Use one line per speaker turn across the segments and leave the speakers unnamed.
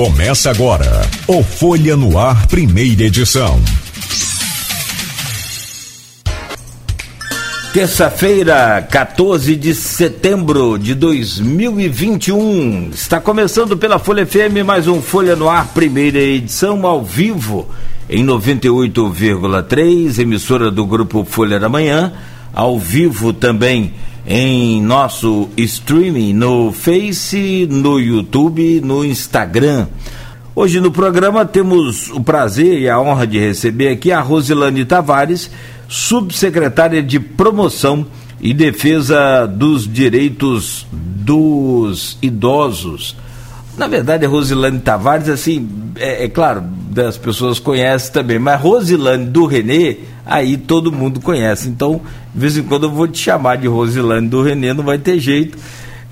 Começa agora o Folha no Ar, primeira edição.
Terça-feira, 14 de setembro de 2021. Está começando pela Folha FM mais um Folha no Ar, primeira edição ao vivo em 98,3, emissora do grupo Folha da Manhã, ao vivo também em nosso streaming no Face, no YouTube, no Instagram. Hoje no programa temos o prazer e a honra de receber aqui a Rosilane Tavares, subsecretária de Promoção e Defesa dos Direitos dos Idosos. Na verdade, a Rosilane Tavares, assim, é, é claro, as pessoas conhecem também, mas Rosilane do Renê, aí todo mundo conhece. Então, de vez em quando eu vou te chamar de Rosilane do Renê, não vai ter jeito.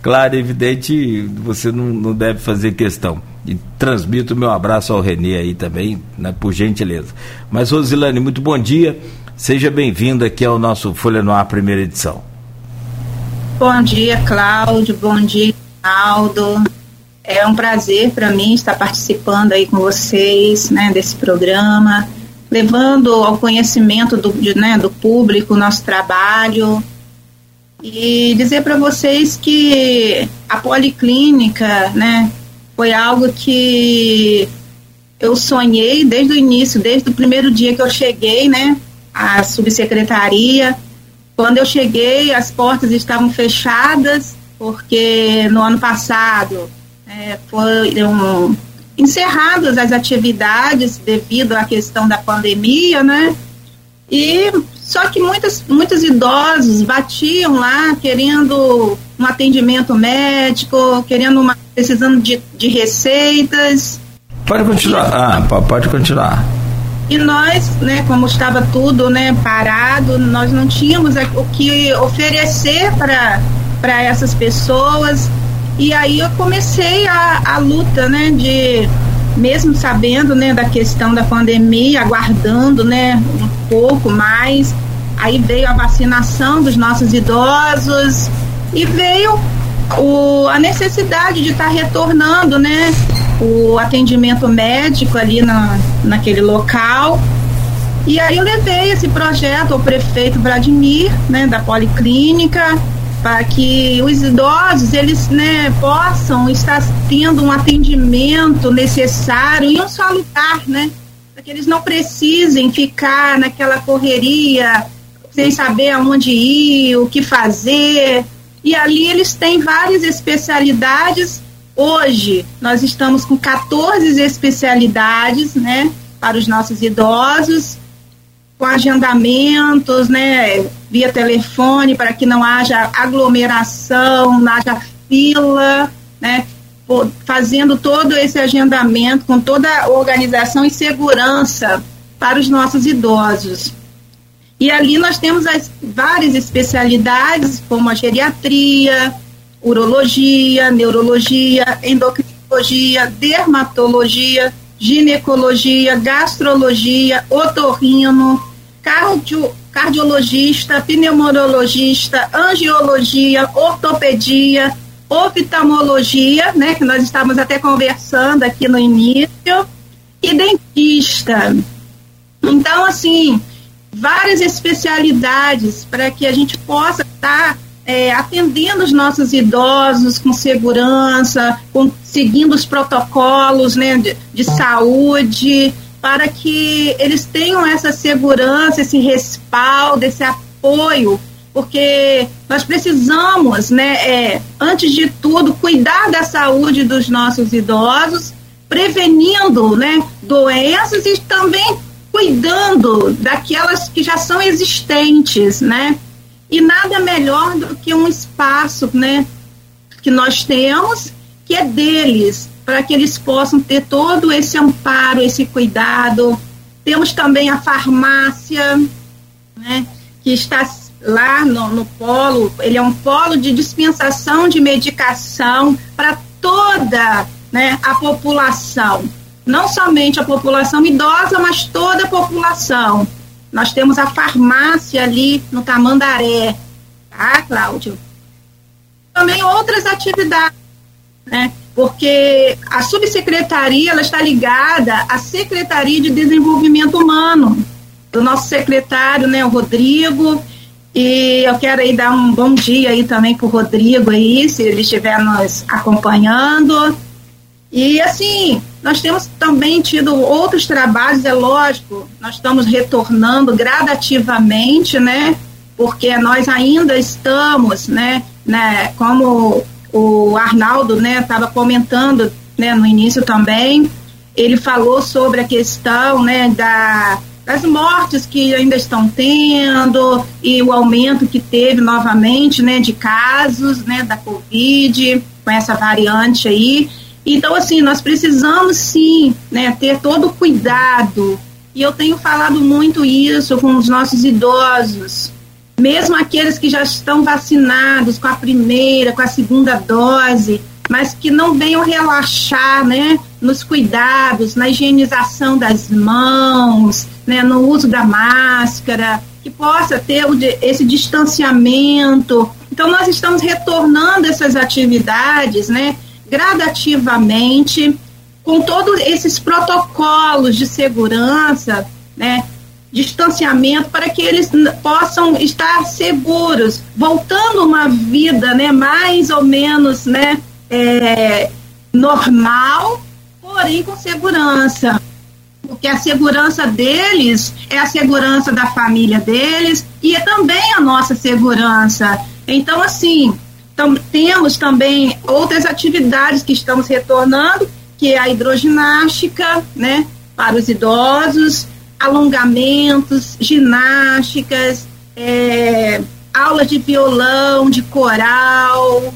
Claro, evidente, você não, não deve fazer questão. E transmito meu abraço ao Renê aí também, né, por gentileza. Mas, Rosilane, muito bom dia. Seja bem-vindo aqui ao nosso Folha no Ar, primeira edição.
Bom dia, Cláudio. Bom dia, Aldo. É um prazer para mim estar participando aí com vocês, né, desse programa, levando ao conhecimento do, de, né, do público nosso trabalho e dizer para vocês que a policlínica, né, foi algo que eu sonhei desde o início, desde o primeiro dia que eu cheguei, né, a subsecretaria. Quando eu cheguei, as portas estavam fechadas, porque no ano passado é, foram encerradas as atividades devido à questão da pandemia, né? E só que muitos, muitos idosos batiam lá querendo um atendimento médico, querendo uma, precisando de, de receitas.
Pode continuar. Ah, pode continuar.
E nós, né, como estava tudo, né, parado, nós não tínhamos o que oferecer para essas pessoas. E aí eu comecei a, a luta, né, de mesmo sabendo, né, da questão da pandemia, aguardando, né, um pouco mais. Aí veio a vacinação dos nossos idosos e veio o, a necessidade de estar tá retornando, né, o atendimento médico ali na, naquele local. E aí eu levei esse projeto ao prefeito Vladimir, né, da Policlínica, para que os idosos eles né, possam estar tendo um atendimento necessário em um só lugar, né? Para que eles não precisem ficar naquela correria sem saber aonde ir, o que fazer. E ali eles têm várias especialidades Hoje nós estamos com 14 especialidades, né, para os nossos idosos, com agendamentos, né, via telefone para que não haja aglomeração, não haja fila, né, fazendo todo esse agendamento com toda a organização e segurança para os nossos idosos. E ali nós temos as várias especialidades, como a geriatria, urologia, neurologia, endocrinologia, dermatologia, ginecologia, gastrologia, otorrino, cardio, cardiologista, pneumologista, angiologia, ortopedia, oftalmologia, né, que nós estávamos até conversando aqui no início, e dentista. Então, assim, várias especialidades para que a gente possa estar é, atendendo os nossos idosos com segurança, com, seguindo os protocolos né, de, de saúde, para que eles tenham essa segurança, esse respaldo, esse apoio porque nós precisamos, né, é, antes de tudo, cuidar da saúde dos nossos idosos, prevenindo, né, doenças e também cuidando daquelas que já são existentes, né? E nada melhor do que um espaço, né, que nós temos, que é deles, para que eles possam ter todo esse amparo, esse cuidado. Temos também a farmácia, né, que está lá no, no polo, ele é um polo de dispensação de medicação para toda né, a população, não somente a população idosa, mas toda a população. Nós temos a farmácia ali no Tamandaré, tá, Cláudio? Também outras atividades, né? Porque a subsecretaria ela está ligada à Secretaria de Desenvolvimento Humano, do nosso secretário, né, o Rodrigo, e eu quero aí dar um bom dia aí também para o Rodrigo aí, se ele estiver nos acompanhando. E assim, nós temos também tido outros trabalhos, é lógico, nós estamos retornando gradativamente, né? Porque nós ainda estamos, né, né como o Arnaldo, né, estava comentando, né, no início também, ele falou sobre a questão, né, da das mortes que ainda estão tendo e o aumento que teve novamente, né, de casos, né, da Covid com essa variante aí. Então, assim, nós precisamos sim, né, ter todo o cuidado. E eu tenho falado muito isso com os nossos idosos, mesmo aqueles que já estão vacinados com a primeira, com a segunda dose, mas que não venham relaxar, né, nos cuidados, na higienização das mãos, né, no uso da máscara, que possa ter esse distanciamento. Então nós estamos retornando essas atividades, né, gradativamente, com todos esses protocolos de segurança, né, distanciamento para que eles possam estar seguros, voltando uma vida, né, mais ou menos, né, é, normal, porém com segurança. Porque a segurança deles é a segurança da família deles e é também a nossa segurança. Então, assim, tam, temos também outras atividades que estamos retornando, que é a hidroginástica, né, para os idosos, alongamentos, ginásticas, é, aulas de violão, de coral.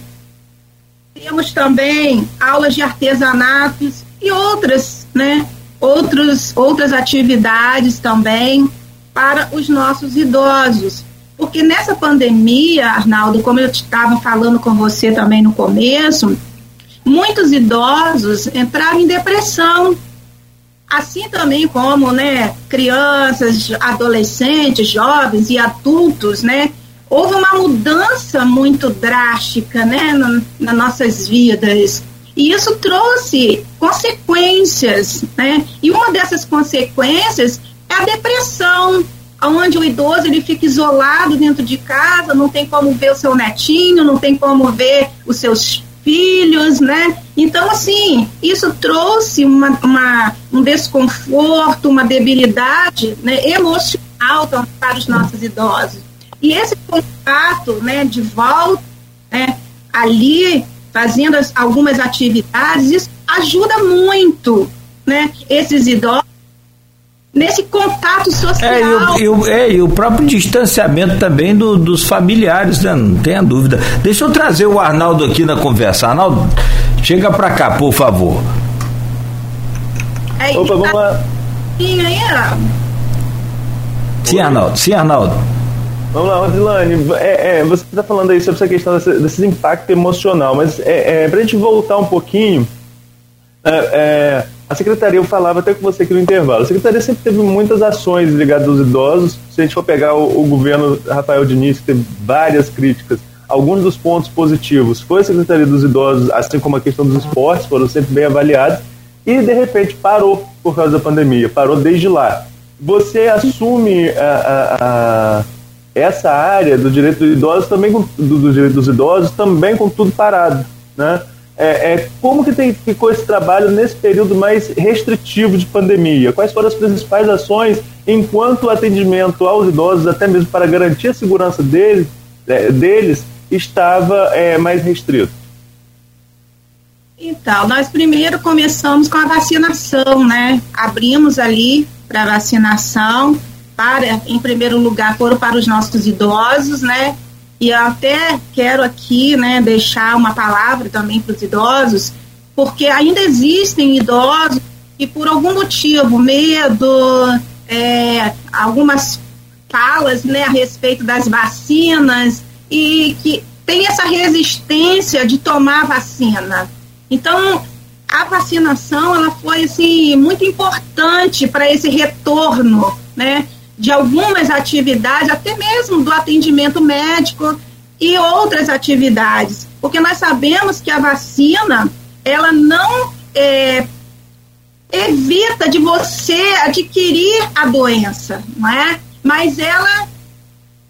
Temos também aulas de artesanatos e outras, né? Outros, outras atividades também para os nossos idosos. Porque nessa pandemia, Arnaldo, como eu estava falando com você também no começo, muitos idosos entraram em depressão assim também como né, crianças, adolescentes, jovens e adultos, né, houve uma mudança muito drástica né, no, nas nossas vidas. E isso trouxe consequências, né? E uma dessas consequências é a depressão, onde o idoso ele fica isolado dentro de casa, não tem como ver o seu netinho, não tem como ver os seus filhos, né? Então, assim, isso trouxe uma, uma, um desconforto, uma debilidade né, emocional para os nossos idosos. E esse contato né, de volta, né, ali, fazendo as, algumas atividades, isso ajuda muito né, esses idosos nesse contato social.
É, e o, e o, é, e o próprio distanciamento também do, dos familiares, né? não tenha dúvida. Deixa eu trazer o Arnaldo aqui na conversa. Arnaldo, chega para cá, por favor.
É, Opa, vamos lá.
Sim, Arnaldo. Sim, Arnaldo.
Vamos lá, Rosilane, é, é, você está falando aí sobre essa questão desse, desse impacto emocional, mas é, é, para a gente voltar um pouquinho, é, é a secretaria, eu falava até com você aqui no intervalo, a secretaria sempre teve muitas ações ligadas aos idosos. Se a gente for pegar o, o governo Rafael Diniz, que teve várias críticas, alguns dos pontos positivos foi a Secretaria dos Idosos, assim como a questão dos esportes, foram sempre bem avaliados, e de repente parou por causa da pandemia, parou desde lá. Você assume a, a, a, essa área do direito dos idosos também do, do direito dos idosos também com tudo parado, né? É, é, como que tem, ficou esse trabalho nesse período mais restritivo de pandemia? Quais foram as principais ações enquanto o atendimento aos idosos, até mesmo para garantir a segurança deles, é, deles estava é, mais restrito?
Então, nós primeiro começamos com a vacinação, né? Abrimos ali para vacinação, para, em primeiro lugar, foram para os nossos idosos, né? E até quero aqui né, deixar uma palavra também para os idosos, porque ainda existem idosos que por algum motivo, medo, é, algumas falas né, a respeito das vacinas e que tem essa resistência de tomar vacina. Então, a vacinação ela foi assim, muito importante para esse retorno, né? De algumas atividades, até mesmo do atendimento médico e outras atividades, porque nós sabemos que a vacina ela não é, evita de você adquirir a doença, não é? Mas ela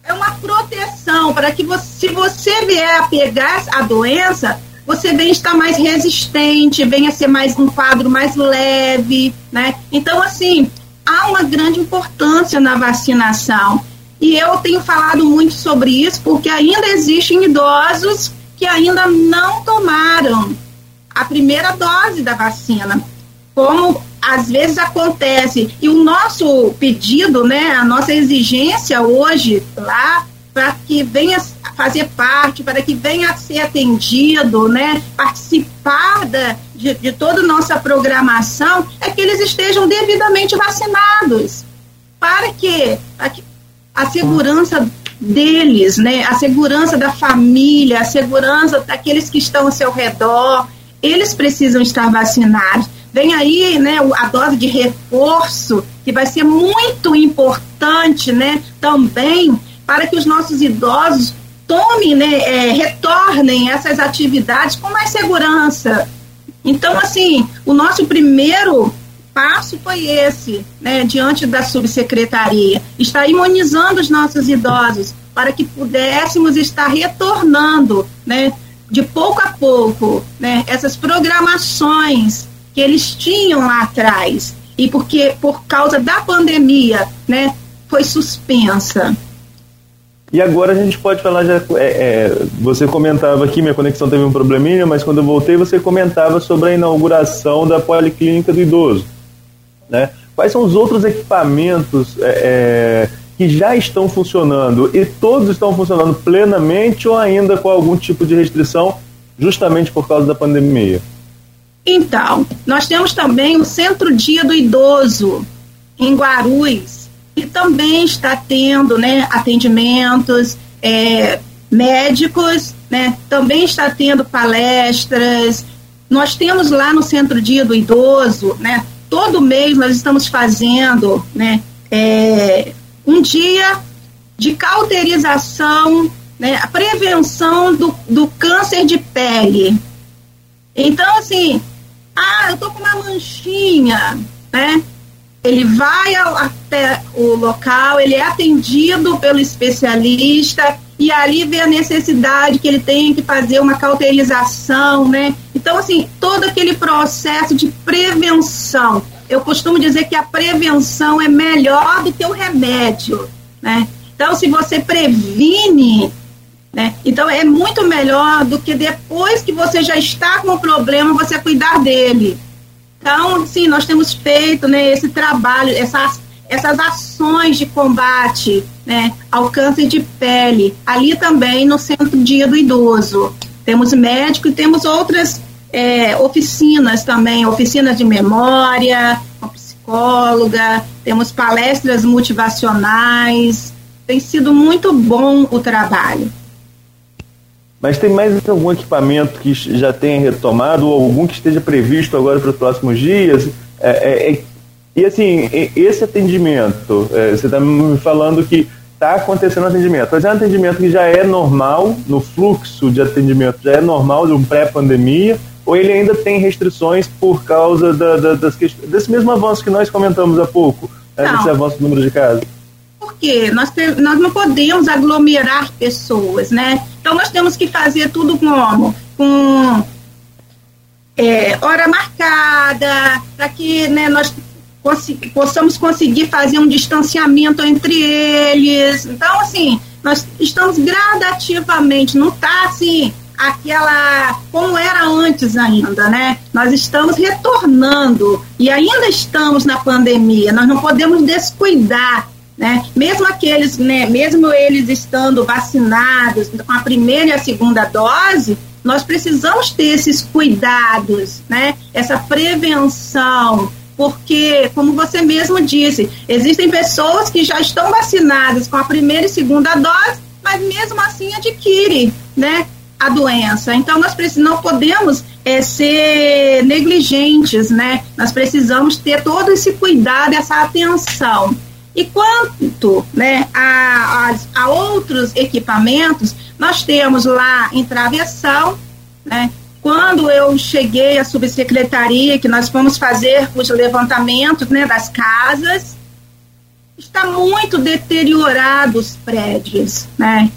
é uma proteção para que você, se você vier a pegar a doença, você venha estar mais resistente, venha ser mais um quadro mais leve, né? Então, assim, há uma grande importância na vacinação. E eu tenho falado muito sobre isso porque ainda existem idosos que ainda não tomaram a primeira dose da vacina. Como às vezes acontece. E o nosso pedido, né, a nossa exigência hoje lá, para que venha fazer parte, para que venha ser atendido, né, participar da, de, de toda a nossa programação, é que eles estejam devidamente vacinados. Para que a segurança deles, né, a segurança da família, a segurança daqueles que estão ao seu redor, eles precisam estar vacinados. Vem aí, né, a dose de reforço, que vai ser muito importante, né, também para que os nossos idosos tomem, né, é, retornem essas atividades com mais segurança. Então, assim, o nosso primeiro passo foi esse, né, diante da subsecretaria, está imunizando os nossos idosos para que pudéssemos estar retornando, né, de pouco a pouco, né, essas programações que eles tinham lá atrás e porque por causa da pandemia, né, foi suspensa.
E agora a gente pode falar já. É, é, você comentava aqui, minha conexão teve um probleminha, mas quando eu voltei você comentava sobre a inauguração da Policlínica do Idoso. Né? Quais são os outros equipamentos é, é que já estão funcionando e todos estão funcionando plenamente ou ainda com algum tipo de restrição, justamente por causa da pandemia?
Então, nós temos também o Centro Dia do Idoso, em Guarulhos, que também está tendo né, atendimentos é, médicos, né, também está tendo palestras. Nós temos lá no Centro Dia do Idoso, né, todo mês nós estamos fazendo né, é, um dia de cauterização, né, a prevenção do, do câncer de pele. Então, assim, ah, eu tô com uma manchinha, né? Ele vai ao, até o local, ele é atendido pelo especialista e ali vê a necessidade que ele tem que fazer uma cauterização, né? Então, assim, todo aquele processo de prevenção. Eu costumo dizer que a prevenção é melhor do que o remédio, né? Então, se você previne né? Então é muito melhor do que depois que você já está com o problema, você cuidar dele. Então, sim, nós temos feito né, esse trabalho, essas, essas ações de combate né, ao câncer de pele, ali também no Centro Dia do Idoso. Temos médico e temos outras é, oficinas também, oficinas de memória, com psicóloga, temos palestras motivacionais. Tem sido muito bom o trabalho.
Mas tem mais algum equipamento que já tenha retomado ou algum que esteja previsto agora para os próximos dias? É, é, é, e assim, esse atendimento, é, você está me falando que está acontecendo atendimento, mas é um atendimento que já é normal, no fluxo de atendimento já é normal de um pré-pandemia, ou ele ainda tem restrições por causa da, da, das questões, desse mesmo avanço que nós comentamos há pouco, né, desse avanço do número de casos?
Porque nós, nós não podemos aglomerar pessoas, né? Então nós temos que fazer tudo como? Com é, hora marcada, para que né, nós possamos conseguir fazer um distanciamento entre eles. Então, assim, nós estamos gradativamente, não está assim aquela como era antes ainda, né? Nós estamos retornando e ainda estamos na pandemia. Nós não podemos descuidar né? Mesmo aqueles, né, mesmo eles estando vacinados com a primeira e a segunda dose, nós precisamos ter esses cuidados, né? Essa prevenção, porque, como você mesmo disse, existem pessoas que já estão vacinadas com a primeira e segunda dose, mas mesmo assim adquire, né? A doença. Então, nós não podemos é, ser negligentes, né? Nós precisamos ter todo esse cuidado, essa atenção. E quanto né, a, a, a outros equipamentos, nós temos lá em travessão, né, quando eu cheguei à subsecretaria, que nós fomos fazer os levantamentos né, das casas, está muito deteriorado os prédios, né?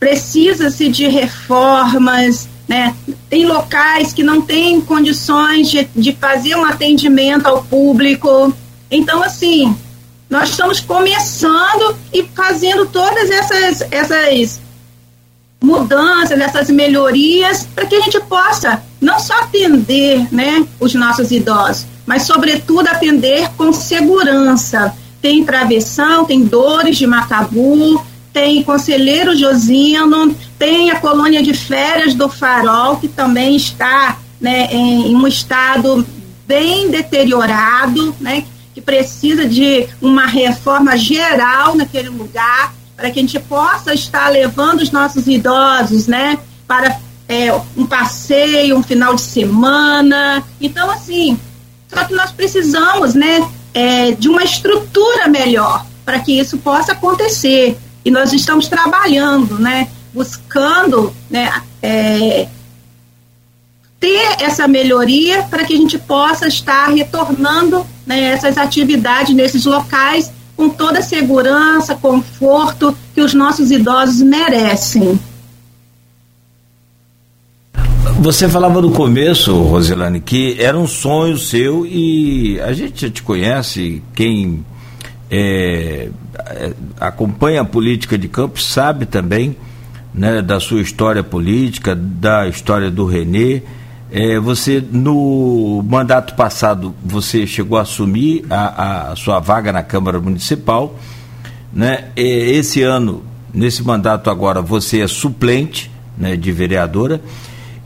Precisa-se de reformas, né? Tem locais que não têm condições de, de fazer um atendimento ao público. Então, assim, nós estamos começando e fazendo todas essas, essas mudanças, essas melhorias, para que a gente possa não só atender né, os nossos idosos, mas, sobretudo, atender com segurança. Tem travessão, tem Dores de Macabu, tem Conselheiro Josino, tem a colônia de férias do Farol, que também está né, em, um estado bem deteriorado, né, que precisa de uma reforma geral naquele lugar, para que a gente possa estar levando os nossos idosos né, para é, um passeio, um final de semana. Então, assim, só que nós precisamos né, é, de uma estrutura melhor para que isso possa acontecer. E nós estamos trabalhando, né, buscando né, é, ter essa melhoria para que a gente possa estar retornando né, essas atividades nesses locais com toda a segurança, conforto que os nossos idosos merecem.
Você falava no começo, Roselane, que era um sonho seu e a gente te conhece, quem é, é, acompanha a política de Campos sabe também né, da sua história política, da história do Renê. É, você, no mandato passado, você chegou a assumir a, a sua vaga na Câmara Municipal. Né? esse ano, nesse mandato agora, você é suplente né, de vereadora.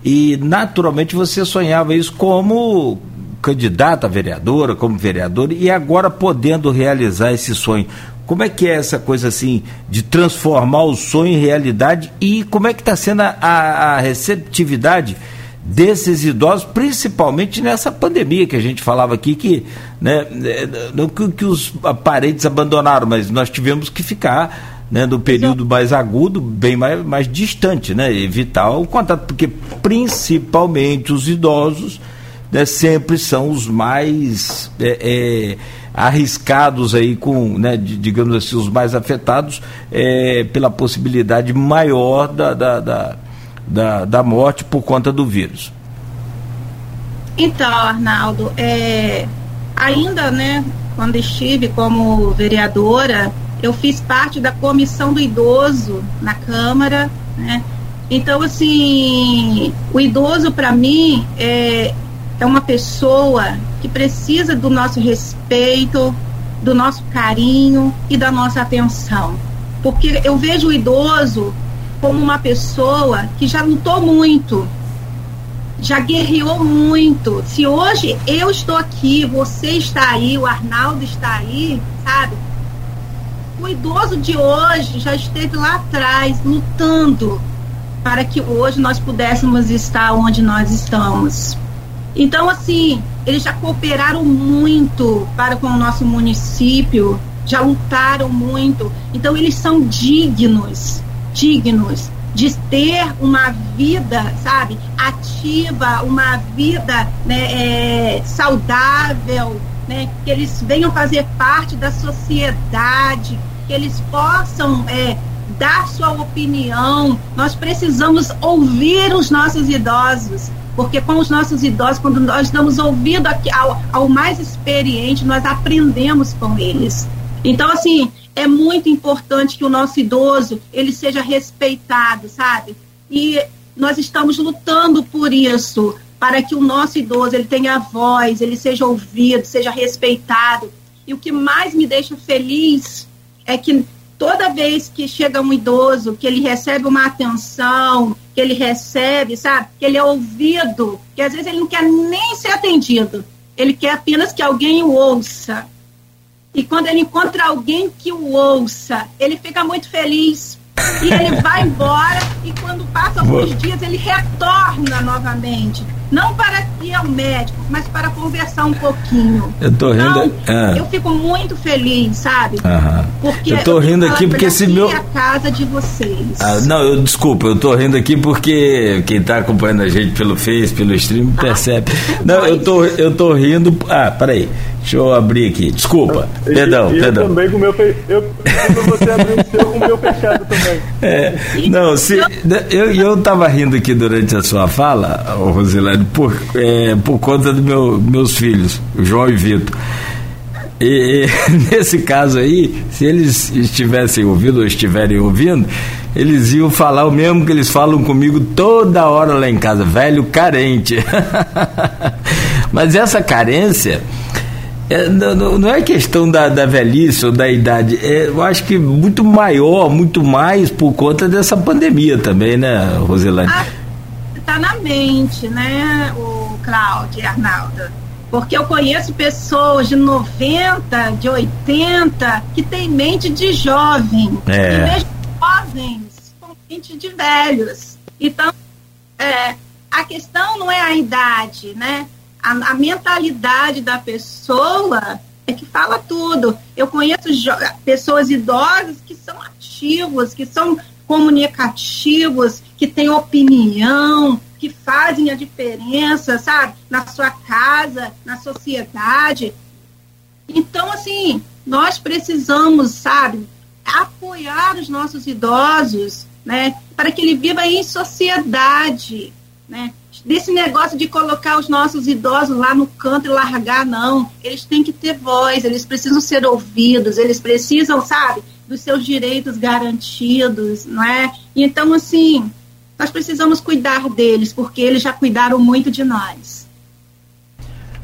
E, naturalmente, você sonhava isso como candidata a vereadora, como vereadora, e agora podendo realizar esse sonho. Como é que é essa coisa assim de transformar o sonho em realidade e como é que está sendo a, a, receptividade desses idosos, principalmente nessa pandemia que a gente falava aqui, que né, é, não que os parentes abandonaram, mas nós tivemos que ficar né, no período mais agudo, bem mais, mais distante, né, evitar o contato, porque principalmente os idosos né, sempre são os mais é, é, arriscados aí com, né, digamos assim, os mais afetados é, pela possibilidade maior da, da, da, da, da morte por conta do vírus.
Então, Arnaldo, é, ainda, né, quando estive como vereadora, eu fiz parte da comissão do idoso na Câmara, né? Então, assim, o idoso para mim é, é uma pessoa que precisa do nosso respeito, do nosso carinho e da nossa atenção. Porque eu vejo o idoso como uma pessoa que já lutou muito, já guerreou muito. Se hoje eu estou aqui, você está aí, o Arnaldo está aí, sabe? O idoso de hoje já esteve lá atrás lutando para que hoje nós pudéssemos estar onde nós estamos. Então, assim, eles já cooperaram muito para com o nosso município, já lutaram muito. Então, eles são dignos, dignos de ter uma vida, sabe, ativa, uma vida né, é, saudável, né, que eles venham fazer parte da sociedade, que eles possam é, dar sua opinião. Nós precisamos ouvir os nossos idosos porque com os nossos idosos, quando nós damos ouvido ao, ao mais experiente, nós aprendemos com eles. Então, assim, é muito importante que o nosso idoso ele seja respeitado, sabe? E nós estamos lutando por isso, para que o nosso idoso ele tenha voz, ele seja ouvido, seja respeitado. E o que mais me deixa feliz é que toda vez que chega um idoso, que ele recebe uma atenção, que ele recebe, sabe, que ele é ouvido, que às vezes ele não quer nem ser atendido, ele quer apenas que alguém o ouça. E quando ele encontra alguém que o ouça, ele fica muito feliz. E ele vai embora, e quando passa alguns dias, ele retorna novamente. Não para ir ao médico, mas para conversar um pouquinho.
Eu tô rindo. Então,
ah. Eu fico muito feliz, sabe?
Porque eu tô rindo aqui porque esse meu.
É a casa de vocês.
Ah, não, eu desculpa, eu tô rindo aqui porque quem tá acompanhando a gente pelo Face, pelo stream, percebe. Ah, não, eu tô, eu tô rindo. Ah, peraí. Deixa eu abrir aqui. Desculpa. Eu, perdão,
eu
perdão.
também com o meu fe... eu você abrir o seu com o meu fechado também.
É, não, se, eu, eu tava rindo aqui durante a sua fala, Rosilane, por, é, por conta dos meu, meus filhos, João e Vitor. E, e, nesse caso aí, se eles estivessem ouvindo ou estiverem ouvindo, eles iam falar o mesmo que eles falam comigo toda hora lá em casa, velho carente. Mas essa carência é, não, não, é questão da, da velhice ou da idade, é, eu acho que muito maior, muito mais por conta dessa pandemia também, né, Roselane?
Ah, tá na mente, né, o Cláudio e Arnaldo? Porque eu conheço pessoas de 90, de 80, que têm mente de jovem. É. E mesmo jovens com mente de velhos. Então, é, a questão não é a idade, né? a, a mentalidade da pessoa é que fala tudo. Eu conheço pessoas idosas que são ativos, que são comunicativos, que têm opinião, que fazem a diferença, sabe? Na sua casa, na sociedade. Então, assim, nós precisamos, sabe, apoiar os nossos idosos, né? Para que ele viva em sociedade, né? desse negócio de colocar os nossos idosos lá no canto e largar, não. Eles têm que ter voz, eles precisam ser ouvidos, eles precisam, sabe, dos seus direitos garantidos, não é? Então, assim, nós precisamos cuidar deles, porque eles já cuidaram muito de nós.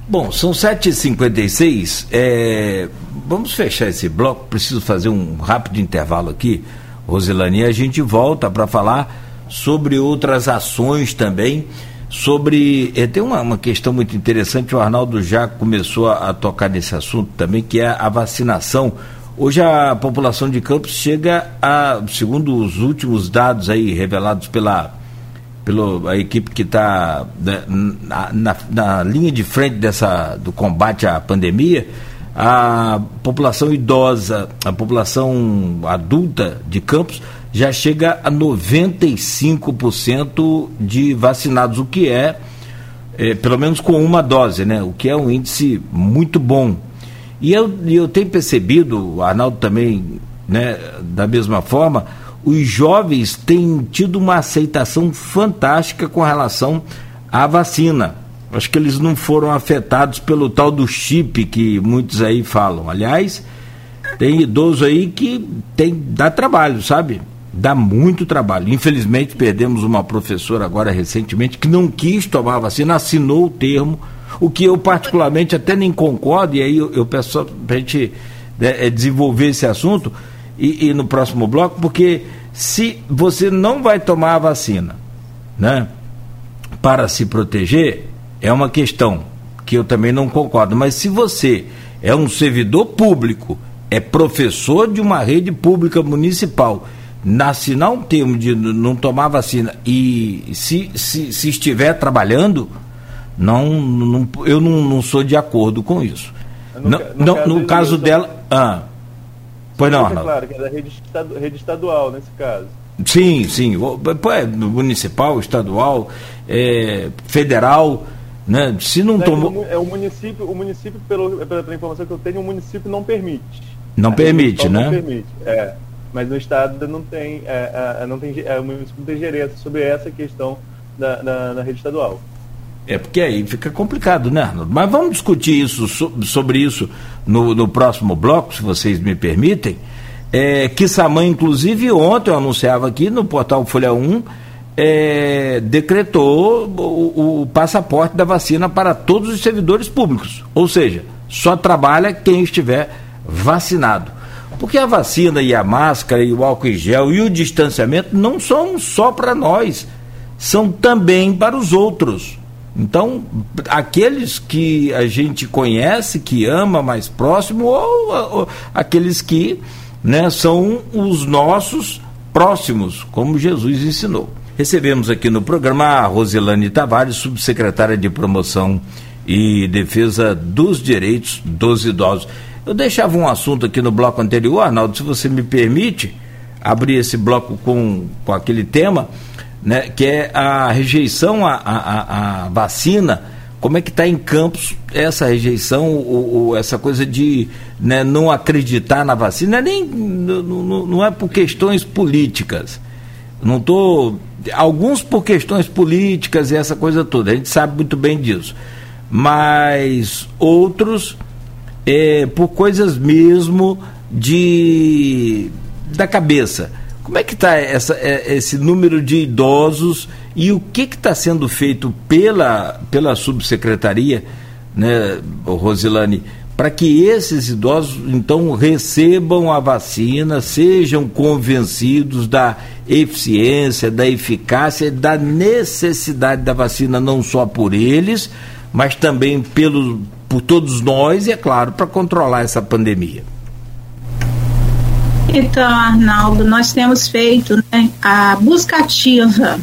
Bom, são 7h56. É, vamos fechar esse bloco. Preciso fazer um rápido intervalo aqui, Rosilane, e a gente volta para falar sobre outras ações também sobre. Eh, tem uma, uma, questão muito interessante, o Arnaldo já começou a, a, tocar nesse assunto também, que é a vacinação. Hoje a população de Campos chega a, segundo os últimos dados aí revelados pela, pela a equipe que está né, na, na, na, linha de frente dessa, do combate à pandemia, a população idosa, a população adulta de Campos já chega a 95% de vacinados, o que é, é, pelo menos com uma dose, né? O que é um índice muito bom. E eu, eu tenho percebido, o Arnaldo também, né, da mesma forma, os jovens têm tido uma aceitação fantástica com relação à vacina. Acho que eles não foram afetados pelo tal do chip que muitos aí falam. Aliás, tem idoso aí que tem dá trabalho, sabe? dá muito trabalho. Infelizmente, perdemos uma professora agora recentemente que não quis tomar a vacina, assinou o termo, o que eu particularmente até nem concordo, e aí eu, eu peço para a gente né, é, desenvolver esse assunto e, e no próximo bloco, porque se você não vai tomar a vacina, né, para se proteger, é uma questão que eu também não concordo, mas se você é um servidor público, é professor de uma rede pública municipal assinar um termo de não tomar vacina e se, se, se estiver trabalhando, não, não eu não, não, sou de acordo com isso. No, não, no, caso, no caso dela. Ah, pois não, Arnaldo.
Claro, que é da rede, estadu, rede estadual nesse caso.
Sim, sim. É, municipal, estadual, é, federal. Né? Se não, não tomou.
É o município, o município, pelo, pela, informação que eu tenho, o município não permite.
Não permite, né? Não
permite, é mas no estado não tem, é, é, não tem é, o município não tem gerência sobre essa questão da, da, da, rede estadual.
É porque aí fica complicado, né, Arnaldo? Mas vamos discutir isso sobre isso no, no próximo bloco, se vocês me permitem. É, que Samã, inclusive, ontem eu anunciava aqui no portal Folha 1, é, decretou o, o, passaporte da vacina para todos os servidores públicos. Ou seja, só trabalha quem estiver vacinado. Porque a vacina e a máscara e o álcool em gel e o distanciamento não são só para nós, são também para os outros. Então, aqueles que a gente conhece, que ama mais próximo, ou, ou aqueles que né, são os nossos próximos, como Jesus ensinou. Recebemos aqui no programa a Rosilane Tavares, subsecretária de Promoção e Defesa dos Direitos dos Idosos. Eu deixava um assunto aqui no bloco anterior, Arnaldo, se você me permite abrir esse bloco com, com aquele tema, né, que é a rejeição à, à, à vacina. Como é que está em Campos essa rejeição, ou, ou essa coisa de né, não acreditar na vacina? Nem, não, não é por questões políticas. Não estou. Alguns por questões políticas e essa coisa toda, a gente sabe muito bem disso. Mas outros é, por coisas mesmo de da cabeça. Como é que está é, esse número de idosos e o que está sendo feito pela, pela subsecretaria, né, Rosilane, para que esses idosos então recebam a vacina, sejam convencidos da eficiência, da eficácia, da necessidade da vacina não só por eles, mas também pelo, por todos nós e, é claro, para controlar essa pandemia.
Então, Arnaldo, nós temos feito né, a busca ativa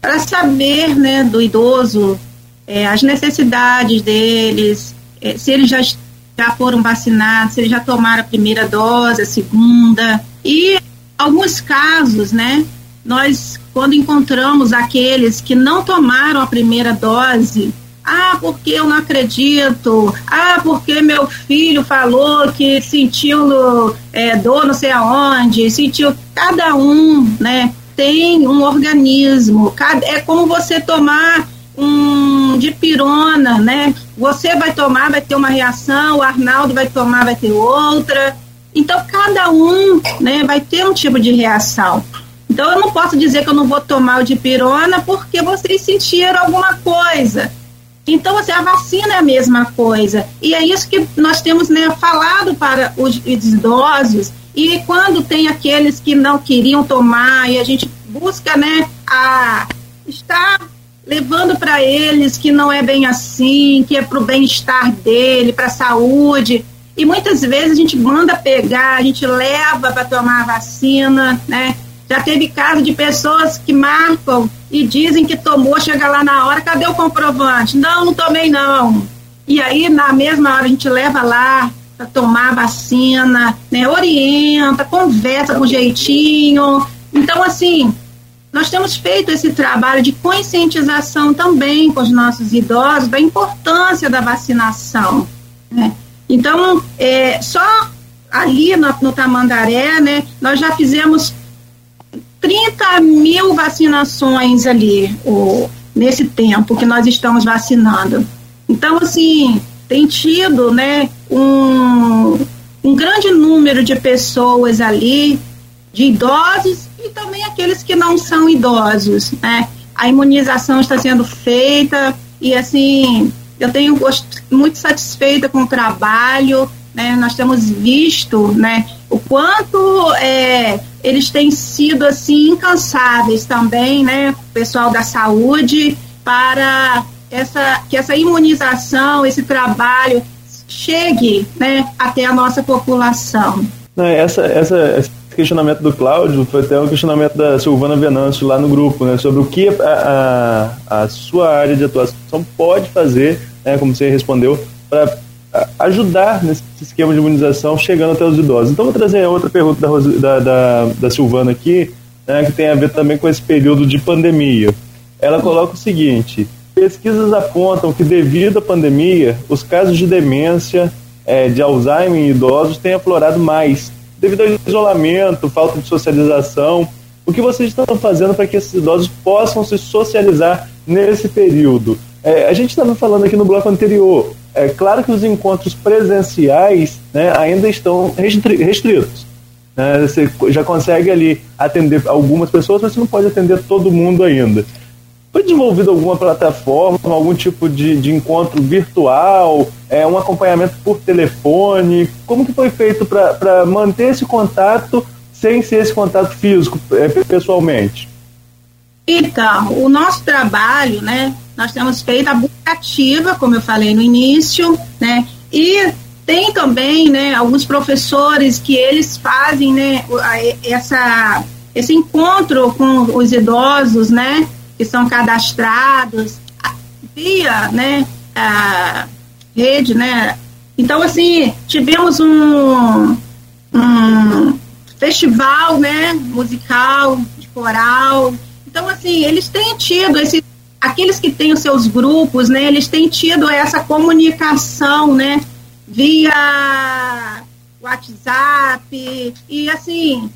para saber né, do idoso é, as necessidades deles, é, se eles já, já foram vacinados, se eles já tomaram a primeira dose, a segunda. E alguns casos, né, nós, quando encontramos aqueles que não tomaram a primeira dose, ah, porque eu não acredito. Ah, porque meu filho falou que sentiu é, dor não sei aonde, sentiu. Cada um, né, tem um organismo. Cada, é como você tomar um de pirona, né? Você vai tomar, vai ter uma reação, o Arnaldo vai tomar, vai ter outra. Então, cada um né, vai ter um tipo de reação. Então, eu não posso dizer que eu não vou tomar o de pirona porque vocês sentiram alguma coisa. Então, assim, a vacina é a mesma coisa. E é isso que nós temos né, falado para os idosos. E quando tem aqueles que não queriam tomar, e a gente busca né, a estar levando para eles que não é bem assim, que é para o bem-estar dele, para a saúde. E muitas vezes a gente manda pegar, a gente leva para tomar a vacina, né? Já teve caso de pessoas que marcam e dizem que tomou, chega lá na hora, cadê o comprovante? Não, não tomei não. E aí, na mesma hora, a gente leva lá para tomar a vacina, né? Orienta, conversa com jeitinho. Então, assim, nós temos feito esse trabalho de conscientização também com os nossos idosos da importância da vacinação. Né? Então, é, só ali no, no Tamandaré, né, nós já fizemos 30 mil vacinações ali o, nesse tempo que nós estamos vacinando. Então, assim, tem tido né, um, um grande número de pessoas ali, de idosos e também aqueles que não são idosos. Né? A imunização está sendo feita e, assim, eu tenho muito satisfeita com o trabalho. Né? Nós temos visto né, o quanto é, eles têm sido assim incansáveis também, né, pessoal da saúde, para essa, que essa imunização, esse trabalho chegue né, até a nossa população.
Essa, essa, esse questionamento do Cláudio foi até um questionamento da Silvana Venâncio lá no grupo, né, sobre o que a, a, a sua área de atuação pode fazer, né, como você respondeu, para ajudar nesse esquema de imunização chegando até os idosos. Então, vou trazer outra pergunta da, da, da, da Silvana aqui, né, que tem a ver também com esse período de pandemia. Ela coloca o seguinte: pesquisas apontam que, devido à pandemia, os casos de demência, é, de Alzheimer em idosos têm aflorado mais, devido ao isolamento, falta de socialização. O que vocês estão fazendo para que esses idosos possam se socializar nesse período? É, a gente estava falando aqui no bloco anterior, é claro que os encontros presenciais né, ainda estão restritos. Né? Você já consegue ali atender algumas pessoas, mas você não pode atender todo mundo ainda. Foi desenvolvida alguma plataforma, algum tipo de, de encontro virtual, é, um acompanhamento por telefone? Como que foi feito para manter esse contato sem ser esse contato físico, é, pessoalmente?
Então, o nosso trabalho, né, nós temos feito a busca ativa, como eu falei no início, né, e tem também, né, alguns professores que eles fazem, né, essa esse encontro com os idosos, né, que são cadastrados via, né, a rede, né. Então, assim, tivemos um, um festival, né, musical, de coral. Então, assim, eles têm tido esse aqueles que têm os seus grupos, né, eles têm tido essa comunicação, né, via WhatsApp e assim,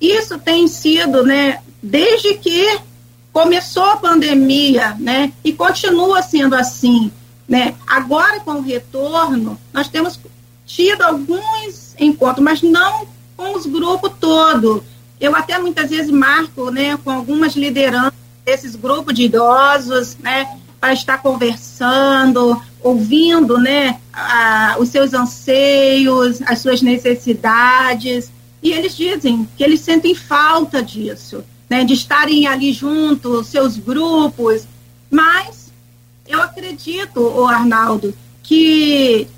isso tem sido, né, desde que começou a pandemia, né, e continua sendo assim, né? Agora com o retorno, nós temos tido alguns encontros, mas não com os grupos todo. Eu até muitas vezes marco, né, com algumas lideranças desses grupos de idosos, né, para estar conversando, ouvindo, né, a, os seus anseios, as suas necessidades, e eles dizem que eles sentem falta disso, né, de estarem ali juntos, seus grupos, mas eu acredito, o Arnaldo, que